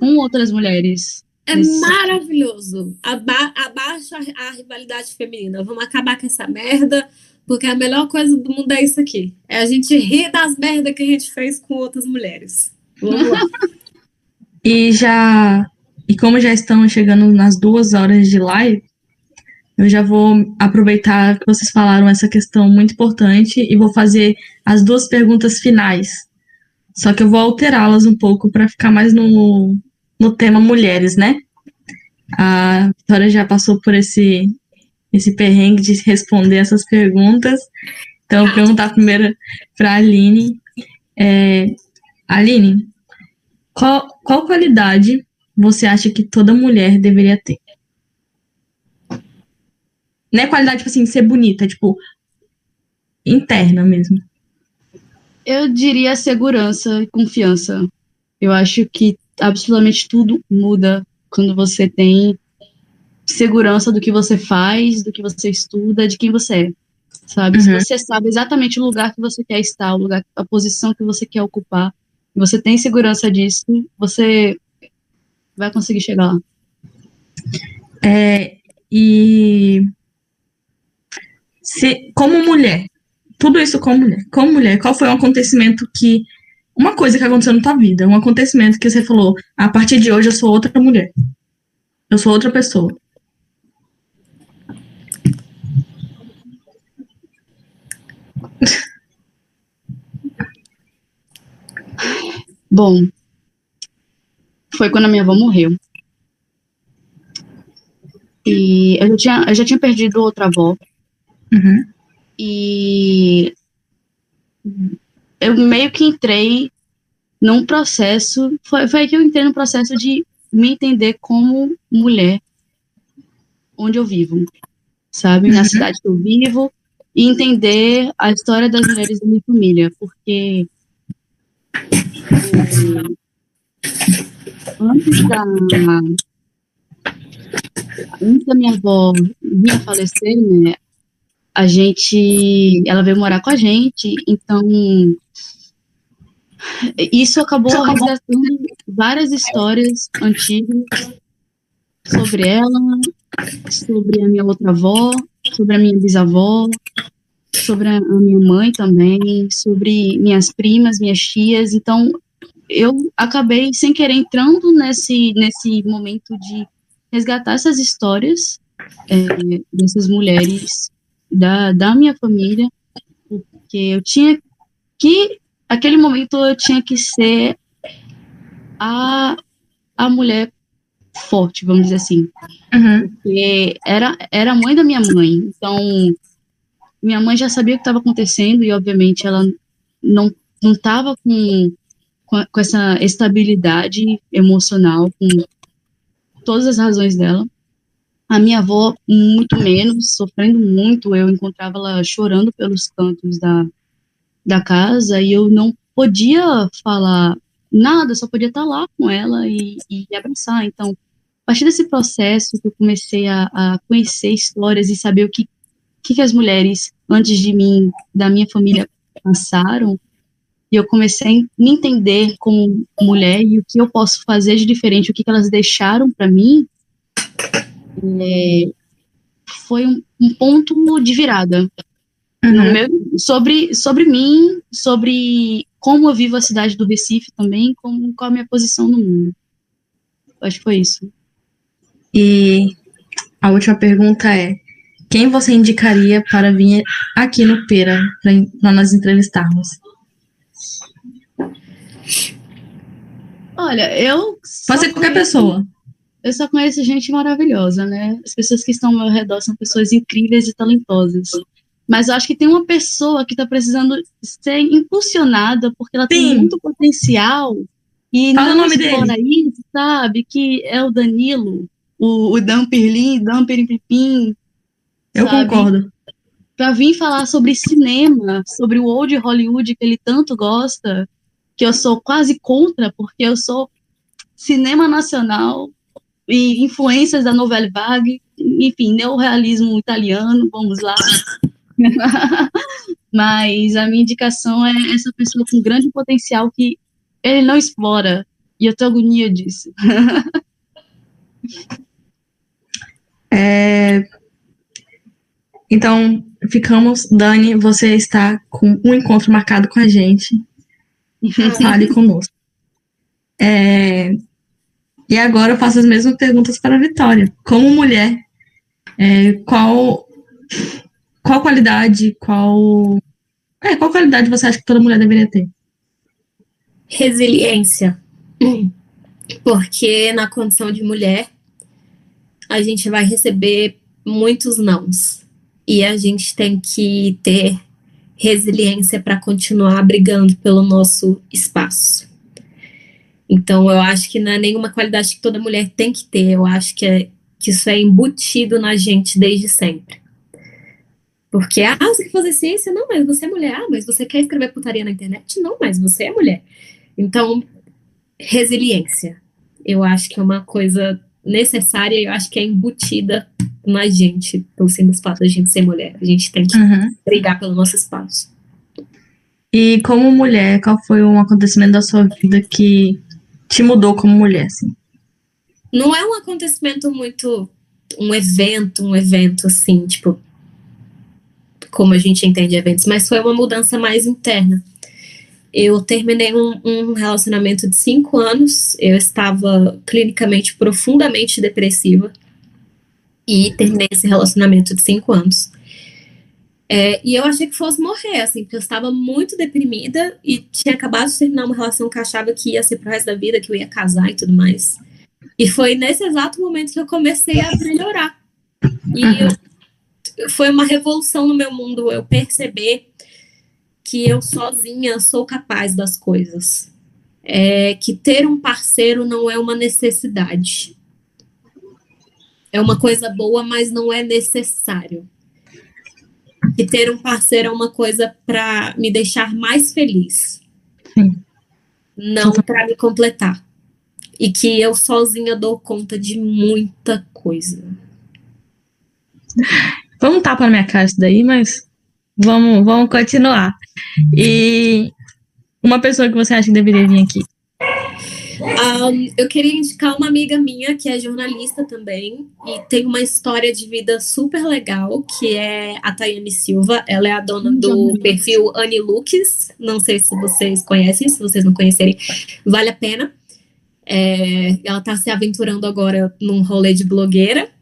com outras mulheres. É nesse... maravilhoso. Aba abaixa a, a rivalidade feminina. Vamos acabar com essa merda, porque a melhor coisa do mundo é isso aqui. É a gente rir das merdas que a gente fez com outras mulheres. Vamos lá. [laughs] E já. E como já estamos chegando nas duas horas de live, eu já vou aproveitar que vocês falaram essa questão muito importante e vou fazer as duas perguntas finais. Só que eu vou alterá-las um pouco para ficar mais no, no tema mulheres, né? A Vitória já passou por esse, esse perrengue de responder essas perguntas. Então, vou perguntar primeiro para a Aline. É, Aline, qual, qual qualidade você acha que toda mulher deveria ter? Não é qualidade, tipo assim, ser bonita, tipo, interna mesmo. Eu diria segurança e confiança. Eu acho que absolutamente tudo muda quando você tem segurança do que você faz, do que você estuda, de quem você é. Sabe? Uhum. Se você sabe exatamente o lugar que você quer estar, o lugar, a posição que você quer ocupar, você tem segurança disso, você vai conseguir chegar lá. É, e se, como mulher, tudo isso como mulher, como mulher, qual foi um acontecimento que, uma coisa que aconteceu na tua vida, um acontecimento que você falou, a partir de hoje eu sou outra mulher, eu sou outra pessoa. [laughs] Bom, foi quando a minha avó morreu. E eu já tinha, eu já tinha perdido outra avó. Uhum. E eu meio que entrei num processo. Foi, foi aí que eu entrei no processo de me entender como mulher onde eu vivo, sabe? Uhum. Na cidade que eu vivo. E entender a história das mulheres da minha família. Porque antes da antes da minha avó vir a falecer, né, a gente, ela veio morar com a gente, então isso acabou resgatando várias histórias antigas sobre ela, sobre a minha outra avó, sobre a minha bisavó, sobre a minha mãe também, sobre minhas primas, minhas tias. Então, eu acabei sem querer entrando nesse nesse momento de resgatar essas histórias é, dessas mulheres da, da minha família, porque eu tinha que aquele momento eu tinha que ser a, a mulher forte, vamos dizer assim. Uhum. Porque era, era a mãe da minha mãe. Então, minha mãe já sabia o que estava acontecendo e, obviamente, ela não não estava com, com, com essa estabilidade emocional, com todas as razões dela. A minha avó, muito menos, sofrendo muito. Eu encontrava ela chorando pelos cantos da, da casa e eu não podia falar nada, só podia estar lá com ela e, e abraçar. Então, a partir desse processo que eu comecei a, a conhecer histórias e saber o que, que, que as mulheres antes de mim, da minha família, passaram, e eu comecei a me entender como mulher e o que eu posso fazer de diferente, o que, que elas deixaram para mim, é, foi um, um, ponto de virada uhum. meu, sobre, sobre mim, sobre como eu vivo a cidade do Recife também, com qual a minha posição no mundo. Acho que foi isso. E a última pergunta é: quem você indicaria para vir aqui no Pera para nós entrevistarmos? Olha, eu. Pode ser qualquer pessoa. Eu só conheço gente maravilhosa, né? As pessoas que estão ao meu redor são pessoas incríveis e talentosas. Mas eu acho que tem uma pessoa que está precisando ser impulsionada porque ela Sim. tem muito potencial e Fala não dele. isso, sabe? Que é o Danilo, o, o Damperlin, Damperim Pipim. Eu sabe? concordo. Para vir falar sobre cinema, sobre o old Hollywood que ele tanto gosta, que eu sou quase contra, porque eu sou cinema nacional e influências da novela vague, enfim, neorrealismo italiano, vamos lá. [laughs] Mas a minha indicação é essa pessoa com grande potencial que ele não explora, e eu tenho agonia disso. [laughs] é... Então, ficamos, Dani, você está com um encontro marcado com a gente [laughs] Fale conosco. É, e agora eu faço as mesmas perguntas para a Vitória. Como mulher, é, qual, qual qualidade, qual, é, qual qualidade você acha que toda mulher deveria ter? Resiliência. Porque na condição de mulher, a gente vai receber muitos nãos. E a gente tem que ter resiliência para continuar brigando pelo nosso espaço. Então, eu acho que não é nenhuma qualidade que toda mulher tem que ter, eu acho que, é, que isso é embutido na gente desde sempre. Porque, ah, você quer fazer ciência? Não, mas você é mulher. Ah, mas você quer escrever putaria na internet? Não, mas você é mulher. Então, resiliência. Eu acho que é uma coisa necessária, eu acho que é embutida na gente, pelo simples fato da gente ser mulher. A gente tem que uhum. brigar pelo nosso espaço. E como mulher, qual foi um acontecimento da sua vida que te mudou como mulher, assim? Não é um acontecimento muito um evento, um evento assim, tipo como a gente entende eventos, mas foi uma mudança mais interna. Eu terminei um, um relacionamento de cinco anos, eu estava clinicamente profundamente depressiva e terminei esse relacionamento de cinco anos. É, e eu achei que fosse morrer, assim, porque eu estava muito deprimida e tinha acabado de terminar uma relação que eu achava que ia ser pro resto da vida, que eu ia casar e tudo mais. E foi nesse exato momento que eu comecei a melhorar. E eu, foi uma revolução no meu mundo eu perceber que eu sozinha sou capaz das coisas. É, que ter um parceiro não é uma necessidade é uma coisa boa, mas não é necessário. E ter um parceiro é uma coisa para me deixar mais feliz. Sim. Não para me completar. E que eu sozinha dou conta de muita coisa. Vamos tapar na minha cara isso daí, mas vamos, vamos continuar. E uma pessoa que você acha que deveria vir aqui? Um, eu queria indicar uma amiga minha que é jornalista também e tem uma história de vida super legal, que é a Tayane Silva. Ela é a dona do perfil Annie Looks. Não sei se vocês conhecem, se vocês não conhecerem, vale a pena. É, ela está se aventurando agora num rolê de blogueira,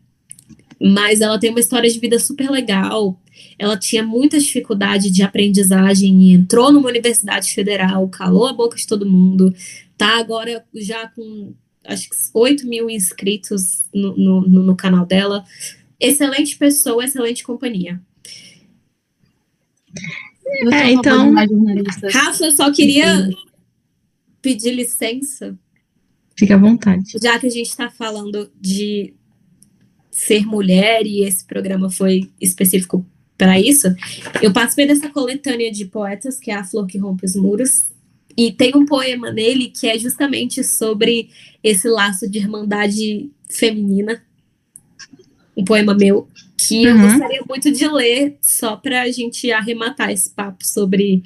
mas ela tem uma história de vida super legal. ela tinha muita dificuldade de aprendizagem e entrou numa universidade federal, calou a boca de todo mundo, tá agora já com acho que 8 mil inscritos no, no, no canal dela. Excelente pessoa, excelente companhia. É, então. Rafa, eu só queria pedir licença. Fique à vontade. Já que a gente está falando de ser mulher e esse programa foi específico para isso, eu participei dessa coletânea de poetas, que é A Flor que Rompe os Muros, e tem um poema nele que é justamente sobre esse laço de irmandade feminina. Um poema meu, que uhum. eu gostaria muito de ler, só para a gente arrematar esse papo sobre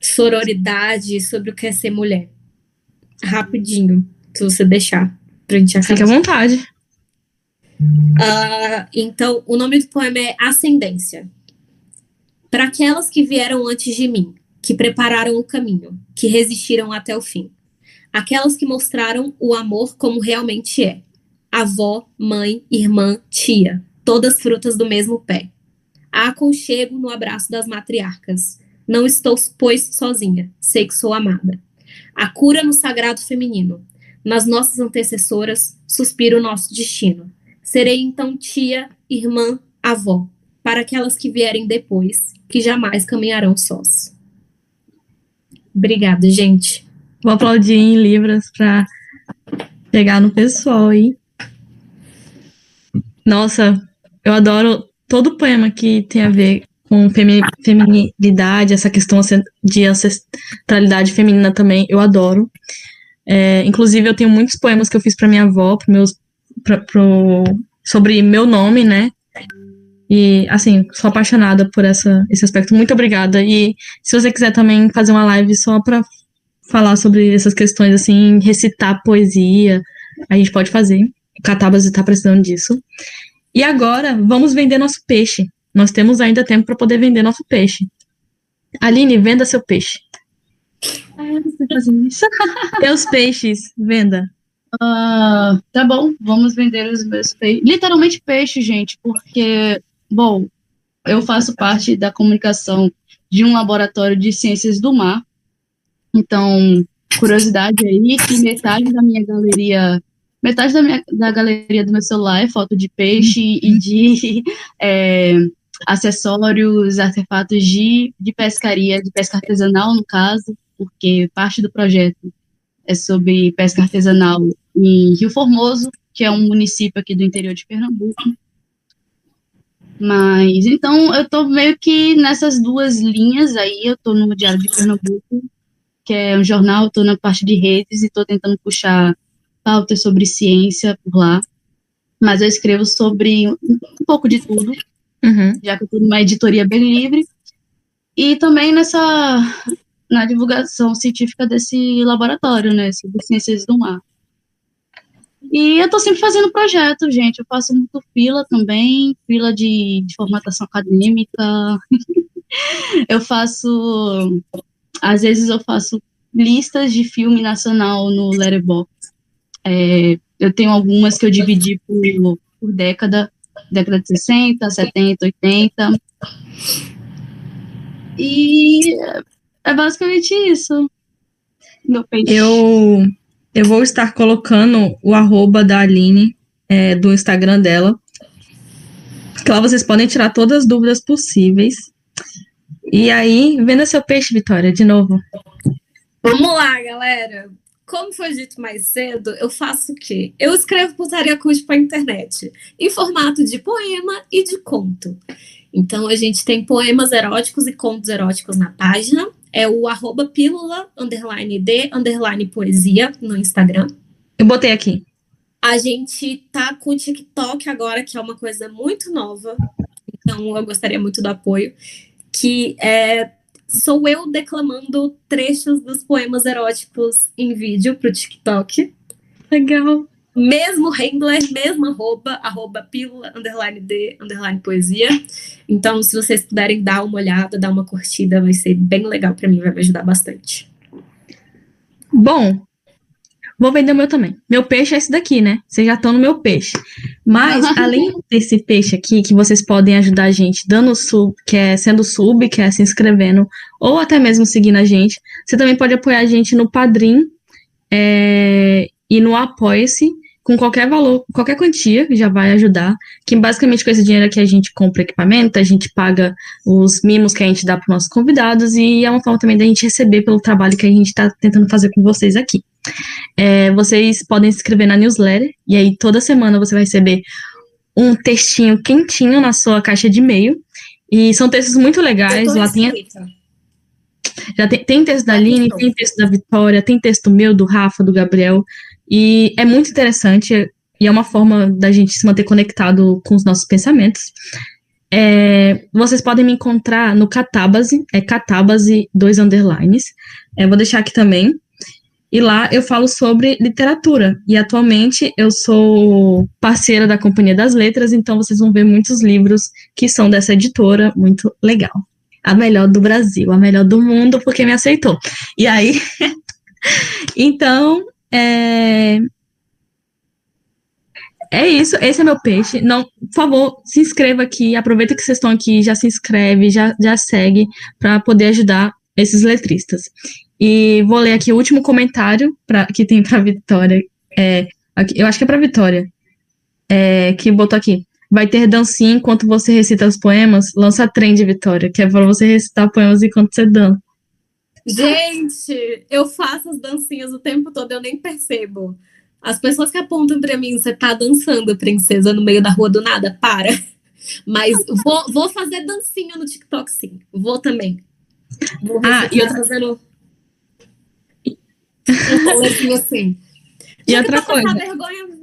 sororidade, sobre o que é ser mulher. Rapidinho, se você deixar, pra gente acabar. Fique à vontade. Uh, então, o nome do poema é Ascendência. Para aquelas que vieram antes de mim, que prepararam o caminho, que resistiram até o fim. Aquelas que mostraram o amor como realmente é. Avó, mãe, irmã, tia, todas frutas do mesmo pé. Há aconchego no abraço das matriarcas. Não estou, pois, sozinha, sei que sou amada. A cura no sagrado feminino. Nas nossas antecessoras, suspira o nosso destino. Serei então tia, irmã, avó, para aquelas que vierem depois, que jamais caminharão sós. Obrigada, gente. Vou aplaudir em Libras para pegar no pessoal aí. Nossa, eu adoro todo poema que tem a ver com feminilidade, essa questão de ancestralidade feminina também, eu adoro. É, inclusive, eu tenho muitos poemas que eu fiz para minha avó, pro meus, pra, pro, sobre meu nome, né? E, assim, sou apaixonada por essa, esse aspecto. Muito obrigada. E se você quiser também fazer uma live só para falar sobre essas questões, assim, recitar poesia, a gente pode fazer. O Catabas está precisando disso. E agora, vamos vender nosso peixe. Nós temos ainda tempo para poder vender nosso peixe. Aline, venda seu peixe. Seus [laughs] peixes, venda. Uh, tá bom, vamos vender os meus peixes. Literalmente peixe, gente, porque Bom, eu faço parte da comunicação de um laboratório de ciências do mar. Então, curiosidade aí que metade da minha galeria, metade da, minha, da galeria do meu celular é foto de peixe e de [laughs] é, acessórios, artefatos de, de pescaria, de pesca artesanal, no caso, porque parte do projeto é sobre pesca artesanal em Rio Formoso, que é um município aqui do interior de Pernambuco. Mas então eu tô meio que nessas duas linhas aí, eu tô no Diário de Pernambuco, que é um jornal, eu tô na parte de redes e tô tentando puxar pautas sobre ciência por lá. Mas eu escrevo sobre um, pouco de tudo, uhum. já que eu tô numa editoria bem livre. E também nessa na divulgação científica desse laboratório, né, sobre ciências do mar. E eu tô sempre fazendo projeto, gente. Eu faço muito fila também, fila de, de formatação acadêmica. [laughs] eu faço. Às vezes eu faço listas de filme nacional no Letterboxd. É, eu tenho algumas que eu dividi por, por década, década de 60, 70, 80. E é basicamente isso. Meu peixe. Eu eu vou estar colocando o arroba da Aline é, do Instagram dela. Que lá vocês podem tirar todas as dúvidas possíveis. E aí, venda seu peixe, Vitória, de novo. Vamos lá, galera. Como foi dito mais cedo, eu faço o quê? Eu escrevo putaria acústica para internet, em formato de poema e de conto. Então, a gente tem poemas eróticos e contos eróticos na página é o arroba pílula, underline de, underline poesia no Instagram. Eu botei aqui. A gente tá com o TikTok agora, que é uma coisa muito nova. Então, eu gostaria muito do apoio. Que é, sou eu declamando trechos dos poemas eróticos em vídeo pro TikTok. Legal mesmo handler, mesmo arroba, arroba pílula, underline de, underline poesia. Então, se vocês puderem dar uma olhada, dar uma curtida, vai ser bem legal para mim, vai me ajudar bastante. Bom, vou vender o meu também. Meu peixe é esse daqui, né? Vocês já estão no meu peixe. Mas, [laughs] além desse peixe aqui, que vocês podem ajudar a gente dando sub, que é sendo sub, que é se inscrevendo, ou até mesmo seguindo a gente, você também pode apoiar a gente no Padrim é, e no Apoia-se, com qualquer valor, qualquer quantia, já vai ajudar. Que basicamente com esse dinheiro aqui a gente compra equipamento, a gente paga os mimos que a gente dá para os nossos convidados e é uma forma também da gente receber pelo trabalho que a gente está tentando fazer com vocês aqui. É, vocês podem se inscrever na newsletter e aí toda semana você vai receber um textinho quentinho na sua caixa de e-mail. E são textos muito legais. Lá tem, já tem, tem texto da Aline, tem texto da Vitória, tem texto meu, do Rafa, do Gabriel. E é muito interessante e é uma forma da gente se manter conectado com os nossos pensamentos. É, vocês podem me encontrar no Catabase, é Catabase dois underlines. É, vou deixar aqui também. E lá eu falo sobre literatura. E atualmente eu sou parceira da Companhia das Letras, então vocês vão ver muitos livros que são dessa editora, muito legal. A melhor do Brasil, a melhor do mundo, porque me aceitou. E aí. [laughs] então, é... É isso, esse é meu peixe. Não, por favor, se inscreva aqui. Aproveita que vocês estão aqui, já se inscreve, já, já segue para poder ajudar esses letristas. E vou ler aqui o último comentário pra, que tem para Vitória. É, aqui, eu acho que é para Vitória. É, que botou aqui. Vai ter dancinha enquanto você recita os poemas. Lança trem Vitória, que é para você recitar poemas enquanto você dança. Gente, eu faço as dancinhas o tempo todo, eu nem percebo. As pessoas que apontam para mim, você tá dançando, princesa, no meio da rua do nada, para. Mas vou, vou fazer dancinha no TikTok, sim. Vou também. Vou ah, e outra... fazendo um assim. E outra coisa. Vergonha...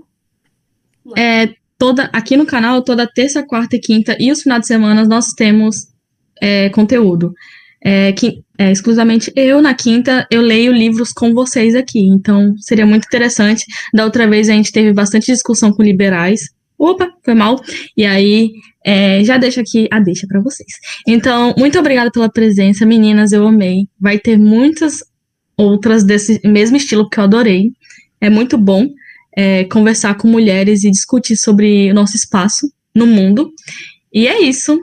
É, toda, aqui no canal, toda terça, quarta e quinta e os finais de semana nós temos é, conteúdo. É, que, é, exclusivamente eu, na quinta, eu leio livros com vocês aqui. Então, seria muito interessante. Da outra vez a gente teve bastante discussão com liberais. Opa, foi mal. E aí, é, já deixo aqui a deixa para vocês. Então, muito obrigada pela presença, meninas, eu amei. Vai ter muitas outras desse mesmo estilo que eu adorei. É muito bom é, conversar com mulheres e discutir sobre o nosso espaço no mundo. E é isso.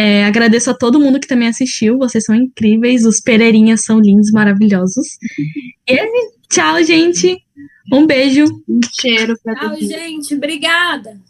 É, agradeço a todo mundo que também assistiu. Vocês são incríveis. Os Pereirinhas são lindos, maravilhosos. E tchau, gente. Um beijo. Um cheiro pra Tchau, gente. Obrigada.